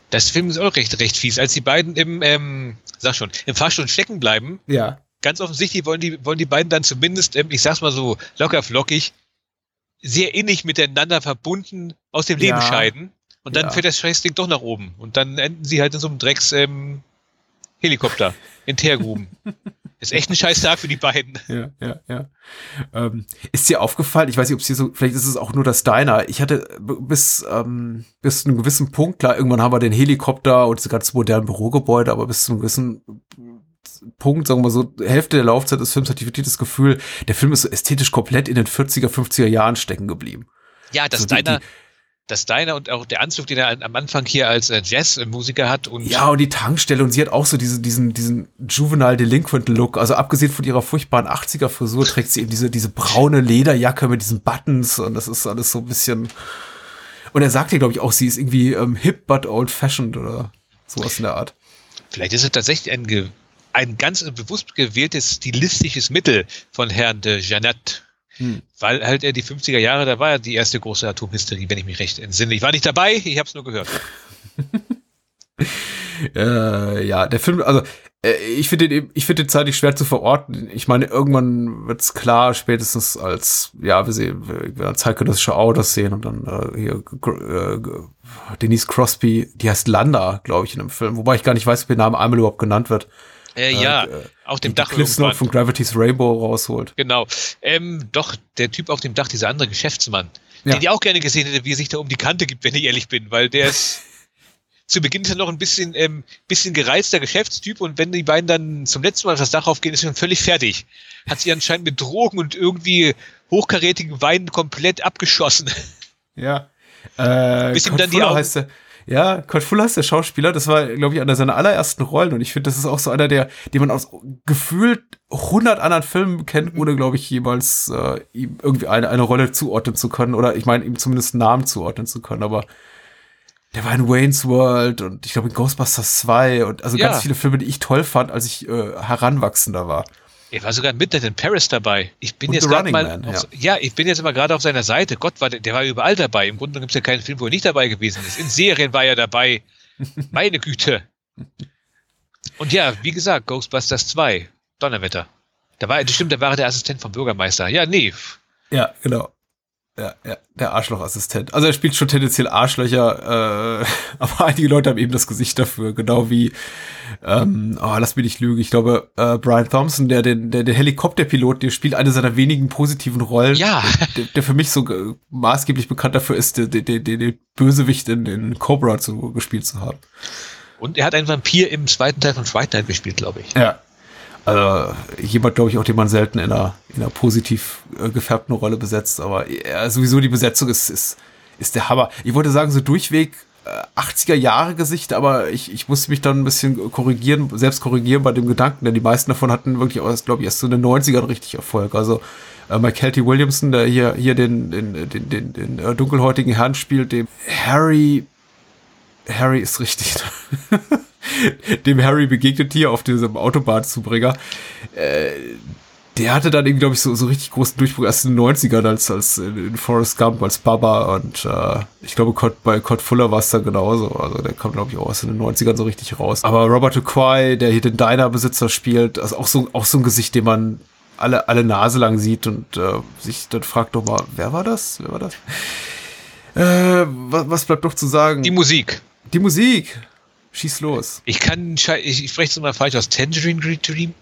Das Film ist auch recht recht fies, als die beiden im ähm, sag schon im Fahrstuhl stecken bleiben. Ja. ganz offensichtlich wollen die, wollen die beiden dann zumindest, ähm, ich sag's mal so locker flockig, sehr innig miteinander verbunden aus dem Leben Ja. scheiden. Und dann Ja. fährt das Scheißding doch nach oben. Und dann enden sie halt in so einem Drecks ähm, Helikopter in Teergruben. [LAUGHS] Ist echt ein scheiß Tag für die beiden. [LAUGHS] Ja, ja, ja. Ähm, ist dir aufgefallen, ich weiß nicht, ob es dir so, vielleicht ist es auch nur das Diner. Ich hatte bis, ähm, bis zu einem gewissen Punkt, klar, irgendwann haben wir den Helikopter und diese ganz modernen Bürogebäude, aber bis zu einem gewissen Punkt, sagen wir mal so, Hälfte der Laufzeit des Films hatte ich wirklich das Gefühl, der Film ist so ästhetisch komplett in den 40er, 50er Jahren stecken geblieben. Ja, das So deiner, die- das Diner und auch der Anzug, den er am Anfang hier als äh, Jazzmusiker hat und Ja, und die Tankstelle und sie hat auch so diese, diesen, diesen juvenile delinquent Look. Also abgesehen von ihrer furchtbaren 80er Frisur trägt sie eben diese, diese braune Lederjacke mit diesen Buttons und das ist alles so ein bisschen. Und er sagt ihr, glaube ich, auch, sie ist irgendwie ähm, hip but old fashioned oder sowas in der Art. vielleicht ist es tatsächlich ein, ein ganz bewusst gewähltes stilistisches Mittel von Herrn de Jeannette. Hm. Weil halt er die 50er Jahre, da war ja die erste große Atomhysterie, wenn ich mich recht entsinne. Ich war nicht dabei, ich habe es nur gehört. [LAUGHS] Äh, ja, der Film, also äh, ich finde den, ich finde den zeitlich schwer zu verorten. Ich meine, irgendwann wird's klar, spätestens als, ja, wir sehen, wir zeitgenössische Autos sehen und dann äh, hier äh, Denise Crosby, die heißt Landa, glaube ich, in dem Film, wobei ich gar nicht weiß, ob ihr Name einmal überhaupt genannt wird. Äh, ja, äh, auf dem Dach Cliff Note irgendwann. von Gravity's Rainbow rausholt. Genau. Ähm, doch, der Typ auf dem Dach, dieser andere Geschäftsmann, Ja. den ich auch gerne gesehen hätte, wie er sich da um die Kante gibt, wenn ich ehrlich bin, weil der ist [LAUGHS] zu Beginn ist er noch ein bisschen, ähm, bisschen gereizter Geschäftstyp und wenn die beiden dann zum letzten Mal auf das Dach aufgehen, ist er schon völlig fertig. Hat sie anscheinend mit Drogen und irgendwie hochkarätigen Weinen komplett abgeschossen. Ja. Äh, Bis ihm dann die Augen- heißt der, ja, Kurt Fuller ist der Schauspieler. Das war, glaube ich, einer seiner allerersten Rollen. Und ich finde, das ist auch so einer, der, den man aus gefühlt 100 anderen Filmen kennt, ohne, glaube ich, jemals äh, ihm irgendwie eine, eine Rolle zuordnen zu können. Oder ich meine, ihm zumindest einen Namen zuordnen zu können. Aber der war in Wayne's World und ich glaube in Ghostbusters 2 und also Ja. ganz viele Filme, die ich toll fand, als ich äh, heranwachsender war. Er war sogar Midnight in Paris dabei. Ich bin Und jetzt gerade mal. Man, auf, ja. ich bin jetzt immer gerade auf seiner Seite. Gott, war der, der war überall dabei. Im Grunde gibt es ja keinen Film, wo er nicht dabei gewesen ist. In Serien war er dabei. [LAUGHS] Meine Güte. Und ja, wie gesagt, Ghostbusters 2. Donnerwetter. Da war, das stimmt, da war er der Assistent vom Bürgermeister. Ja, nee. Ja, genau. Ja, ja, der Arschlochassistent. Also er spielt schon tendenziell Arschlöcher, äh, [LAUGHS] aber einige Leute haben eben das Gesicht dafür, genau wie, ähm, oh, lass mich nicht lügen, ich glaube, äh, Brian Thompson, der den, der, der Helikopterpilot, der spielt eine seiner wenigen positiven Rollen. Ja. Der, der für mich so maßgeblich bekannt dafür ist, den, den, den, den Bösewicht in, in Cobra zu, gespielt zu haben. Und er hat einen Vampir im zweiten Teil von Fright Night gespielt, glaube ich. Ja. Also jemand, glaube ich, auch den man selten in einer, in einer positiv äh, gefärbten Rolle besetzt, aber äh, sowieso die Besetzung ist, ist, ist der Hammer. Ich wollte sagen, so durchweg äh, 80er Jahre Gesicht, aber ich, ich musste mich dann ein bisschen korrigieren, selbst korrigieren bei dem Gedanken, denn die meisten davon hatten wirklich auch glaube ich, erst so in den 90ern richtig Erfolg. Also äh, Michael Williamson, der hier, hier den, den, den, den, den äh, dunkelhäutigen Herrn spielt, dem Harry Harry ist richtig. [LAUGHS] [LAUGHS] Dem Harry begegnet hier auf diesem Autobahnzubringer. Äh, der hatte dann irgendwie, glaube ich, so, so richtig großen Durchbruch erst in den 90ern als, als in, Forrest Gump, als Baba und äh, ich glaube, Cod, bei Cod Fuller war es da genauso. Also der kam, glaube ich, auch in den 90ern so richtig raus. Aber Robert Okwai, der hier den Diner-Besitzer spielt, also auch so, auch so ein Gesicht, den man alle, alle Nase lang sieht und äh, sich dann fragt doch mal, wer war das? Wer war das? Äh, was, was bleibt noch zu sagen? Die Musik. Die Musik. Schieß los. Ich kann, ich, ich spreche es immer falsch aus. Tangerine Dream?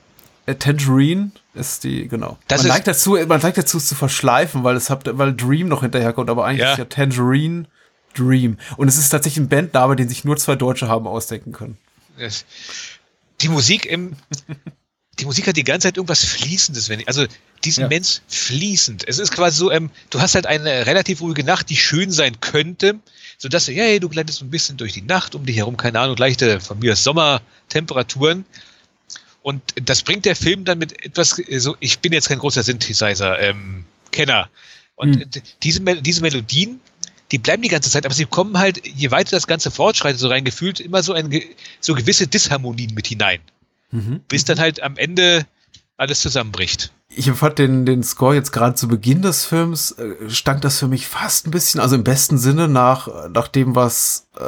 Äh, Tangerine ist die, genau. Das man, neigt dazu, man neigt dazu, es zu verschleifen, weil es hat, weil Dream noch hinterherkommt, aber eigentlich Ja. ist ja Tangerine Dream. Und es ist tatsächlich ein Bandname, den sich nur zwei Deutsche haben ausdenken können. Die Musik im. [LAUGHS] Die Musik hat die ganze Zeit irgendwas Fließendes, wenn ich, also diesen Ja. Mensch fließend. Es ist quasi so, ähm, du hast halt eine relativ ruhige Nacht, die schön sein könnte, sodass du, ja, hey, du gleitest so ein bisschen durch die Nacht, um dich herum, keine Ahnung, leichte, von mir Sommertemperaturen. Und das bringt der Film dann mit etwas, äh, so, ich bin jetzt kein großer Synthesizer-Kenner. und Hm. äh, diese, diese Melodien, die bleiben die ganze Zeit, aber sie kommen halt, je weiter das Ganze fortschreitet, so rein gefühlt, immer so, ein, so gewisse Disharmonien mit hinein. Bis dann halt am Ende alles zusammenbricht. Ich empfand den, den Score jetzt gerade zu Beginn des Films, äh, stank das für mich fast ein bisschen, also im besten Sinne nach, nach dem, was äh,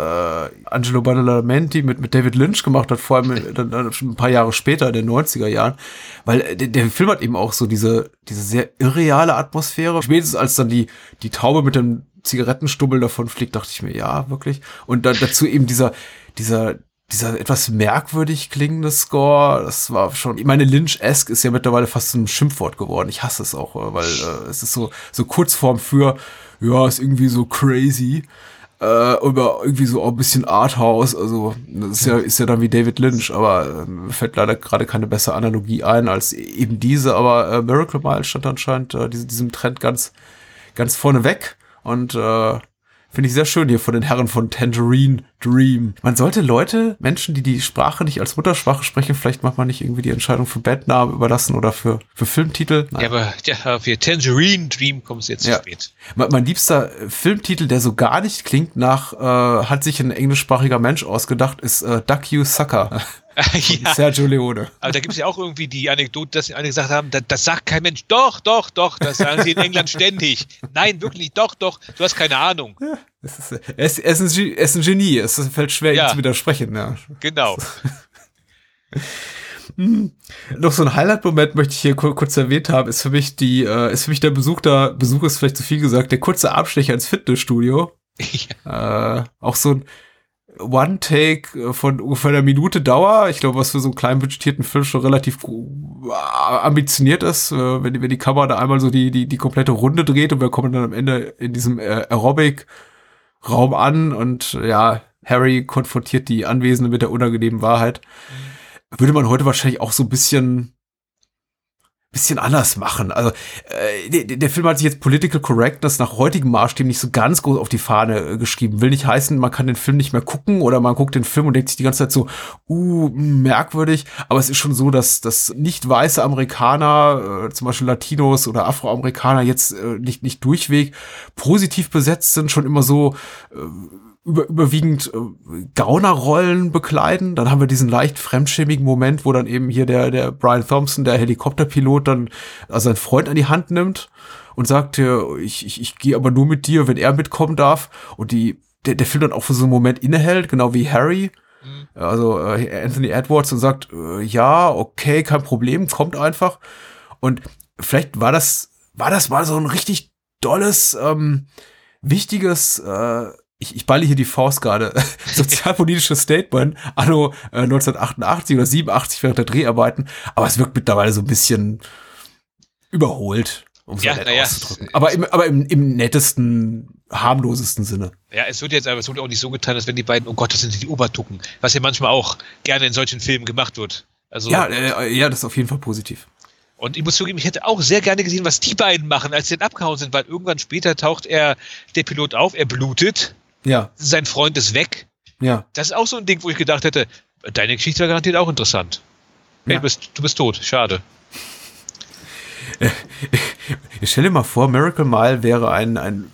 Angelo Badalamenti mit, mit David Lynch gemacht hat, vor allem äh, dann, dann ein paar Jahre später, in den 90er Jahren. Weil äh, der, der Film hat eben auch so diese, diese sehr irreale Atmosphäre. Spätestens als dann die, die Taube mit dem Zigarettenstubbel davon fliegt, dachte ich mir, ja, wirklich. Und dann dazu eben dieser, dieser, dieser etwas merkwürdig klingende Score, das war schon, ich meine, Lynch-esque ist ja mittlerweile fast einem Schimpfwort geworden. Ich hasse es auch, äh, weil äh, es ist so, so Kurzform für, ja, ist irgendwie so crazy, äh, aber irgendwie so auch ein bisschen Arthouse, also das ist ja, ist ja dann wie David Lynch, aber äh, fällt leider gerade keine bessere Analogie ein als eben diese, aber äh, Miracle Mile stand anscheinend äh, diesem Trend ganz, ganz vorne weg und äh, Finde ich sehr schön hier von den Herren von Tangerine Dream. Man sollte Leute, Menschen, die die Sprache nicht als Muttersprache sprechen, vielleicht macht man nicht irgendwie die Entscheidung für Bandnamen überlassen oder für, für Filmtitel. Nein. Ja, aber ja, für Tangerine Dream kommt es jetzt Ja. zu spät. Mein, mein liebster Filmtitel, der so gar nicht klingt nach, äh, hat sich ein englischsprachiger Mensch ausgedacht, ist äh, Duck You Sucker. [LAUGHS] ja, Sergio Leone. aber da gibt es ja auch irgendwie die Anekdote, dass die alle gesagt haben, das, das sagt kein Mensch. Doch, doch, doch, das sagen sie in England ständig. Nein, wirklich, doch, doch, du hast keine Ahnung. Es ist, er, ist, er, ist ein, Ge- er ist ein Genie. Es fällt schwer, Ja. ihm zu widersprechen. Ja. Genau. [LAUGHS] Noch so ein Highlight-Moment möchte ich hier kur- kurz erwähnt haben, ist für mich die, äh, ist für mich der Besuch da, Besuch ist vielleicht zu viel gesagt, der kurze Abstecher ins Fitnessstudio. [LAUGHS] Äh, auch so ein One-Take äh, von ungefähr einer Minute Dauer. Ich glaube, was für so einen kleinen budgetierten Film schon relativ äh, ambitioniert ist, äh, wenn, die- wenn die Kamera da einmal so die, die, die komplette Runde dreht und wir kommen dann am Ende in diesem Aerobic-Raum an und ja, Harry konfrontiert die Anwesenden mit der unangenehmen Wahrheit. Würde man heute wahrscheinlich auch so ein bisschen bisschen anders machen. Also äh, der, der Film hat sich jetzt Political Correctness nach heutigen Maßstäben nicht so ganz groß auf die Fahne äh, geschrieben. Will nicht heißen, man kann den Film nicht mehr gucken oder man guckt den Film und denkt sich die ganze Zeit so, uh, merkwürdig. Aber es ist schon so, dass, dass nicht weiße Amerikaner, äh, zum Beispiel Latinos oder Afroamerikaner jetzt äh, nicht, nicht durchweg positiv besetzt sind, schon immer so äh, über, überwiegend äh, Gaunerrollen bekleiden. Dann haben wir diesen leicht fremdschämigen Moment, wo dann eben hier der, der Brian Thompson, der Helikopterpilot, dann also seinen Freund an die Hand nimmt und sagt, ja, ich, ich, ich gehe aber nur mit dir, wenn er mitkommen darf. Und die, der, der Film dann auch für so einen Moment innehält, genau wie Harry. Also äh, Anthony Edwards und sagt, äh, ja, okay, kein Problem, kommt einfach. Und vielleicht war das, war das mal so ein richtig dolles, ähm, wichtiges, äh, ich, ich balle hier die Faust gerade, [LAUGHS] sozialpolitisches Statement anno äh, 1988 oder 87 während der Dreharbeiten, aber es wirkt mittlerweile so ein bisschen überholt, um es Ja, nett ja. auszudrücken. Aber im, aber im, im nettesten, harmlosesten Sinne. Ja, es wird jetzt aber es wird auch nicht so getan, als wenn die beiden, oh Gott, das sind die Obertucken, was ja manchmal auch gerne in solchen Filmen gemacht wird. Also, Ja, äh, ja, das ist auf jeden Fall positiv. und ich muss zugeben, ich hätte auch sehr gerne gesehen, was die beiden machen, als sie dann abgehauen sind, weil irgendwann später taucht er, der Pilot auf, er blutet, Ja, sein Freund ist weg. ja. Das ist auch so ein Ding, wo ich gedacht hätte, deine Geschichte war garantiert auch interessant. Hey, Ja. du, bist, du bist tot, schade. Ich [LAUGHS] stell dir mal vor, Miracle Mile wäre ein, ein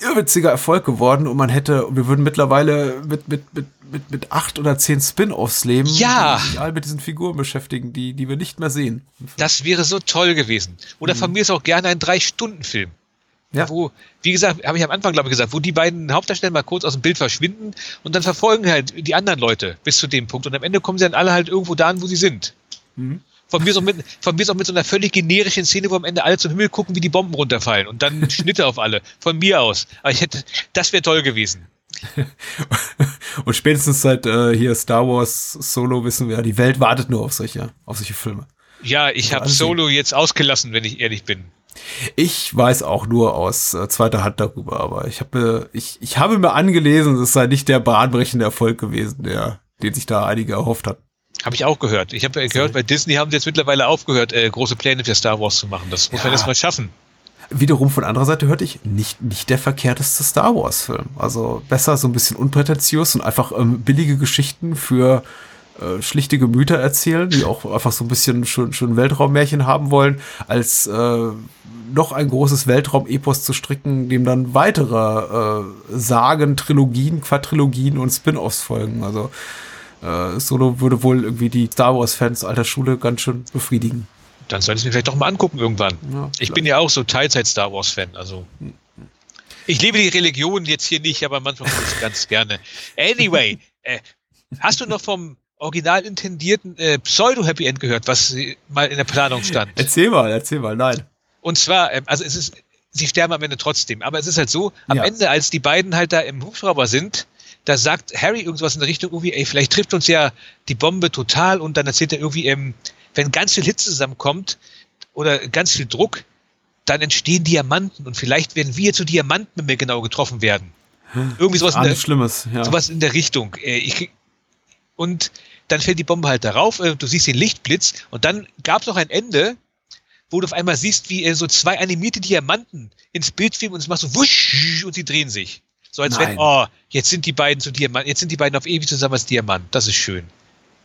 irrwitziger Erfolg geworden und man hätte, wir würden mittlerweile mit, mit, mit, mit, mit acht oder zehn Spin-offs leben, Ja. die sich all mit diesen Figuren beschäftigen, die, die wir nicht mehr sehen. Das wäre so toll gewesen. Oder von mir ist auch gerne ein Drei-Stunden-Film. Ja. Wo, wie gesagt, habe ich am Anfang, glaube ich, gesagt, wo die beiden Hauptdarsteller mal kurz aus dem Bild verschwinden und dann verfolgen halt die anderen Leute bis zu dem Punkt. Und am Ende kommen sie dann alle halt irgendwo da an, wo sie sind. Mhm. Von mir, ist auch mit, von mir ist auch mit so einer völlig generischen Szene, wo am Ende alle zum Himmel gucken, wie die Bomben runterfallen und dann [LAUGHS] Schnitte auf alle. Von mir aus. Aber ich hätte, das wäre toll gewesen. [LAUGHS] Und spätestens seit äh, hier Star Wars Solo wissen wir, ja, die Welt wartet nur auf solche, auf solche Filme. Ja, ich habe Also- Solo jetzt ausgelassen, wenn ich ehrlich bin. Ich weiß auch nur aus äh, zweiter Hand darüber, aber ich habe, ich, ich habe mir angelesen, es sei nicht der bahnbrechende Erfolg gewesen, der, den sich da einige erhofft hatten. Habe ich auch gehört. Ich habe gehört, bei Disney haben sie jetzt mittlerweile aufgehört, äh, große Pläne für Star Wars zu machen. Das muss man Ja. erst mal schaffen. Wiederum von anderer Seite hörte ich nicht, nicht der verkehrteste Star Wars Film. Also besser so ein bisschen unprätentiös und einfach ähm, billige Geschichten für äh, schlichte Gemüter erzählen, die auch einfach so ein bisschen schon, schon Weltraummärchen haben wollen, als äh, noch ein großes Weltraum-Epos zu stricken, dem dann weitere äh, Sagen, Trilogien, Quadrilogien und Spin-offs folgen. Also äh, Solo würde wohl irgendwie die Star Wars-Fans alter Schule ganz schön befriedigen. Dann soll ich es mir vielleicht doch mal angucken irgendwann. Ja, ich bin ja auch so Teilzeit-Star Wars-Fan. Also ich lebe die Religion jetzt hier nicht, aber manchmal mache ich es ganz gerne. Anyway, [LAUGHS] äh, hast du noch vom original intendierten äh, Pseudo-Happy End gehört, was mal in der Planung stand? Erzähl mal, erzähl mal, nein. Und zwar, ähm, also es ist, sie sterben am Ende trotzdem, aber es ist halt so, am Ja. Ende, als die beiden halt da im Hubschrauber sind, da sagt Harry irgendwas in der Richtung irgendwie, ey, vielleicht trifft uns ja die Bombe total und dann erzählt er irgendwie, ähm, wenn ganz viel Hitze zusammenkommt oder ganz viel Druck, dann entstehen Diamanten und vielleicht werden wir zu Diamanten, wenn wir genau getroffen werden. Irgendwie sowas in Ah, der, Schlimmes, ja. sowas in der Richtung. Äh, ich, und dann fällt die Bombe halt darauf, äh, du siehst den Lichtblitz und dann gab es noch ein Ende, wo du auf einmal siehst, wie äh, so zwei animierte Diamanten ins Bild filmen und es macht so wusch und sie drehen sich. So als Nein. wenn, oh, jetzt sind die beiden zu Diamant, jetzt sind die beiden auf ewig zusammen als Diamant. Das ist schön.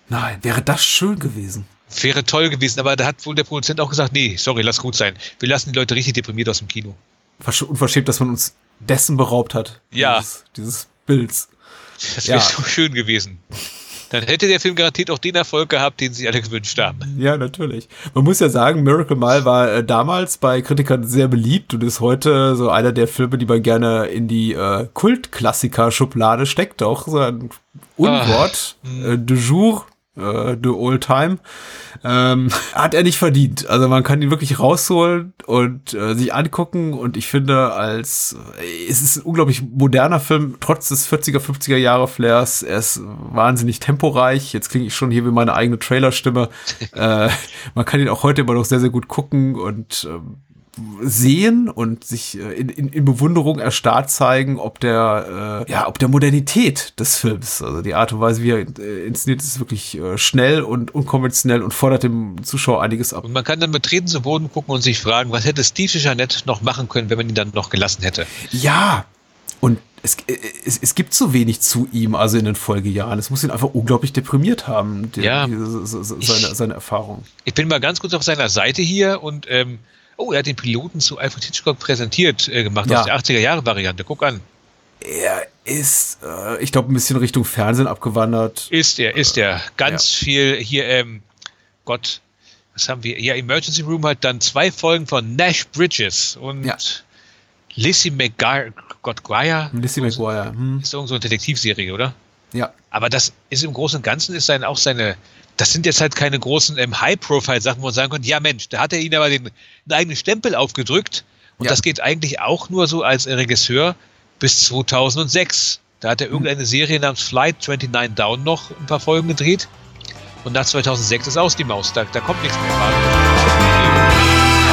Nein, wäre das schön gewesen. Wäre toll gewesen, aber da hat wohl der Produzent auch gesagt, nee, sorry, lass gut sein. Wir lassen die Leute richtig deprimiert aus dem Kino. Versch- Unverschämt, dass man uns dessen beraubt hat. Ja. Dieses, dieses Bilds. Das wäre Ja. so schön gewesen. Dann hätte der Film garantiert auch den Erfolg gehabt, den sie alle gewünscht haben. Ja, natürlich. Man muss ja sagen, Miracle Mile war äh, damals bei Kritikern sehr beliebt und ist heute so einer der Filme, die man gerne in die äh, Kultklassiker-Schublade steckt. Auch so ein Unwort, äh, de jour, äh, de old time. Ähm, [LAUGHS] hat er nicht verdient. Also man kann ihn wirklich rausholen und äh, sich angucken und ich finde als, äh, es ist ein unglaublich moderner Film, trotz des 40er, 50er Jahre Flairs. Er ist wahnsinnig temporeich. Jetzt klinge ich schon hier wie meine eigene Trailerstimme. [LAUGHS] äh, man kann ihn auch heute immer noch sehr, sehr gut gucken und ähm, sehen und sich äh, in, in, in Bewunderung erstarrt zeigen, ob der, äh, ja, ob der Modernität des Films, also die Art und Weise, wie er äh, inszeniert ist, wirklich äh, schnell und unkonventionell und fordert dem Zuschauer einiges ab. Und man kann dann mit Treten zu Boden gucken und sich fragen, was hätte Steve Jeanette noch machen können, wenn man ihn dann noch gelassen hätte. Ja, und es, es, es gibt so wenig zu ihm, also in den Folgejahren. Es muss ihn einfach unglaublich deprimiert haben, die, Ja. die, so- seine, seine Erfahrung. Ich bin mal ganz kurz auf seiner Seite hier und ähm, oh, er hat den Piloten zu Alfred Hitchcock präsentiert äh, gemacht Ja. aus der 80er Jahre Variante. Guck an. Er ist, äh, ich glaube, ein bisschen Richtung Fernsehen abgewandert. Ist er, ist er. Ganz viel hier, ähm, Gott, was haben wir? Ja, Emergency Room hat dann zwei Folgen von Nash Bridges und Ja. Lizzie McGuire, Gott, Guire, Lizzie McGuire. Hm. ist irgend so eine Detektivserie, oder? Ja. Aber das ist im Großen und Ganzen ist sein, auch seine, das sind jetzt halt keine großen ähm, High-Profile-Sachen, wo man sagen könnte, ja Mensch, da hat er ihnen aber den, einen eigenen Stempel aufgedrückt. Und Ja. das geht eigentlich auch nur so als Regisseur bis 2006. Da hat er Mhm. irgendeine Serie namens Flight 29 Down noch ein paar Folgen gedreht. Und nach 2006 ist aus die Maus. Da, da kommt nichts mehr.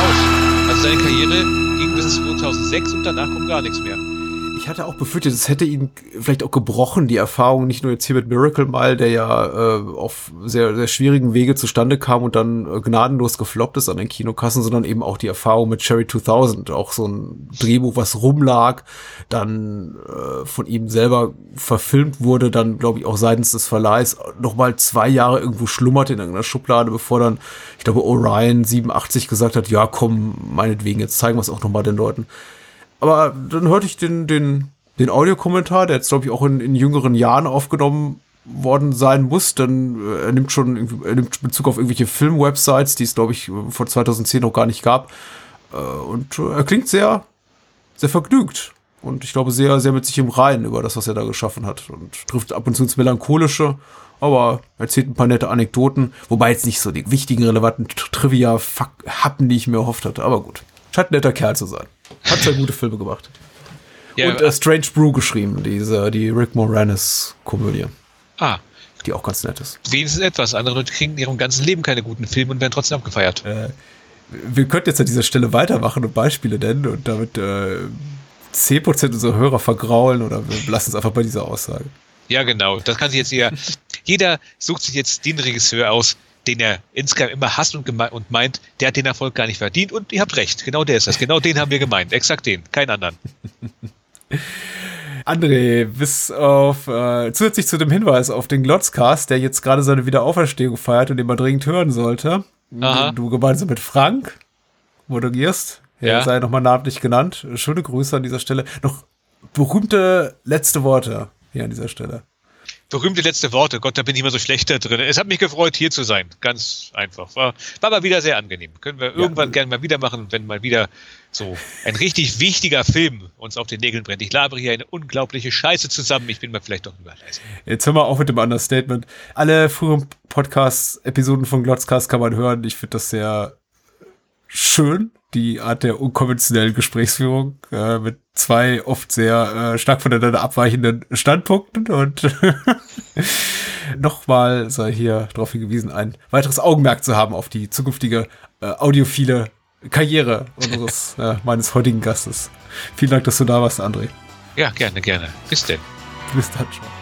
Aus. Also seine Karriere ging bis 2006 und danach kommt gar nichts mehr. Ich hatte auch befürchtet, es hätte ihn vielleicht auch gebrochen, die Erfahrung, nicht nur jetzt hier mit Miracle Mile, der ja äh, auf sehr, sehr schwierigen Wege zustande kam und dann äh, gnadenlos gefloppt ist an den Kinokassen, sondern eben auch die Erfahrung mit Cherry 2000, auch so ein Drehbuch, was rumlag, dann äh, von ihm selber verfilmt wurde, dann glaube ich auch seitens des Verleihs nochmal zwei Jahre irgendwo schlummerte in irgendeiner Schublade, bevor dann, ich glaube, Orion 87 gesagt hat, ja komm, meinetwegen, jetzt zeigen wir es auch nochmal den Leuten. Aber dann hörte ich den, den, den Audiokommentar, der jetzt, glaube ich, auch in, in jüngeren Jahren aufgenommen worden sein muss. Dann äh, er nimmt schon er nimmt Bezug auf irgendwelche Filmwebsites, die es, glaube ich, vor 2010 noch gar nicht gab. Äh, und äh, er klingt sehr, sehr vergnügt. Und ich glaube, sehr, sehr mit sich im Reinen über das, was er da geschaffen hat. Und trifft ab und zu ins Melancholische, aber erzählt ein paar nette Anekdoten. Wobei jetzt nicht so die wichtigen, relevanten Trivia-Happen, die ich mir erhofft hatte. Aber gut. Scheint ein netter Kerl zu sein. Hat sehr gute Filme gemacht. Ja, Und äh, Strange Brew geschrieben, diese, die Rick Moranis-Komödie, ah, die auch ganz nett ist. wenigstens etwas. Andere Leute kriegen in ihrem ganzen Leben keine guten Filme und werden trotzdem abgefeiert. Wir könnten jetzt an dieser Stelle weitermachen und Beispiele nennen und damit äh, 10% unserer Hörer vergraulen oder wir lassen es einfach bei dieser Aussage. Ja, genau. Das kann sich jetzt jeder. Jeder sucht sich jetzt den Regisseur aus, den er insgesamt immer hasst und, und meint, der hat den Erfolg gar nicht verdient. Und ihr habt recht, genau der ist das. Genau den haben wir gemeint. Exakt den, keinen anderen. [LAUGHS] André, bis auf, äh, zusätzlich zu dem Hinweis auf den Glotzcast, der jetzt gerade seine Wiederauferstehung feiert und den man dringend hören sollte, Aha. du gemeinsam mit Frank moderierst, er Ja. sei nochmal namentlich genannt. Schöne Grüße an dieser Stelle. Noch berühmte letzte Worte hier an dieser Stelle. Berühmte letzte Worte. Gott, da bin ich immer so schlecht da drin. Es hat mich gefreut, hier zu sein. Ganz einfach. War, war mal wieder sehr angenehm. Können wir irgendwann gerne mal wieder machen, wenn mal wieder so ein richtig wichtiger Film uns auf den Nägeln brennt. Ich labere hier eine unglaubliche Scheiße zusammen. Ich bin mal vielleicht doch lieber leise. Jetzt hören wir auf mit dem Understatement. Alle früheren Podcast-Episoden von Glotzcast kann man hören. Ich finde das sehr schön, die Art der unkonventionellen Gesprächsführung äh, mit zwei oft sehr äh, stark voneinander abweichenden Standpunkten und [LAUGHS] nochmal sei hier darauf hingewiesen, ein weiteres Augenmerk zu haben auf die zukünftige äh, audiophile Karriere unseres äh, meines heutigen Gastes. Vielen Dank, dass du da warst, André. Ja, gerne, gerne. Bis denn. Bis dann schon.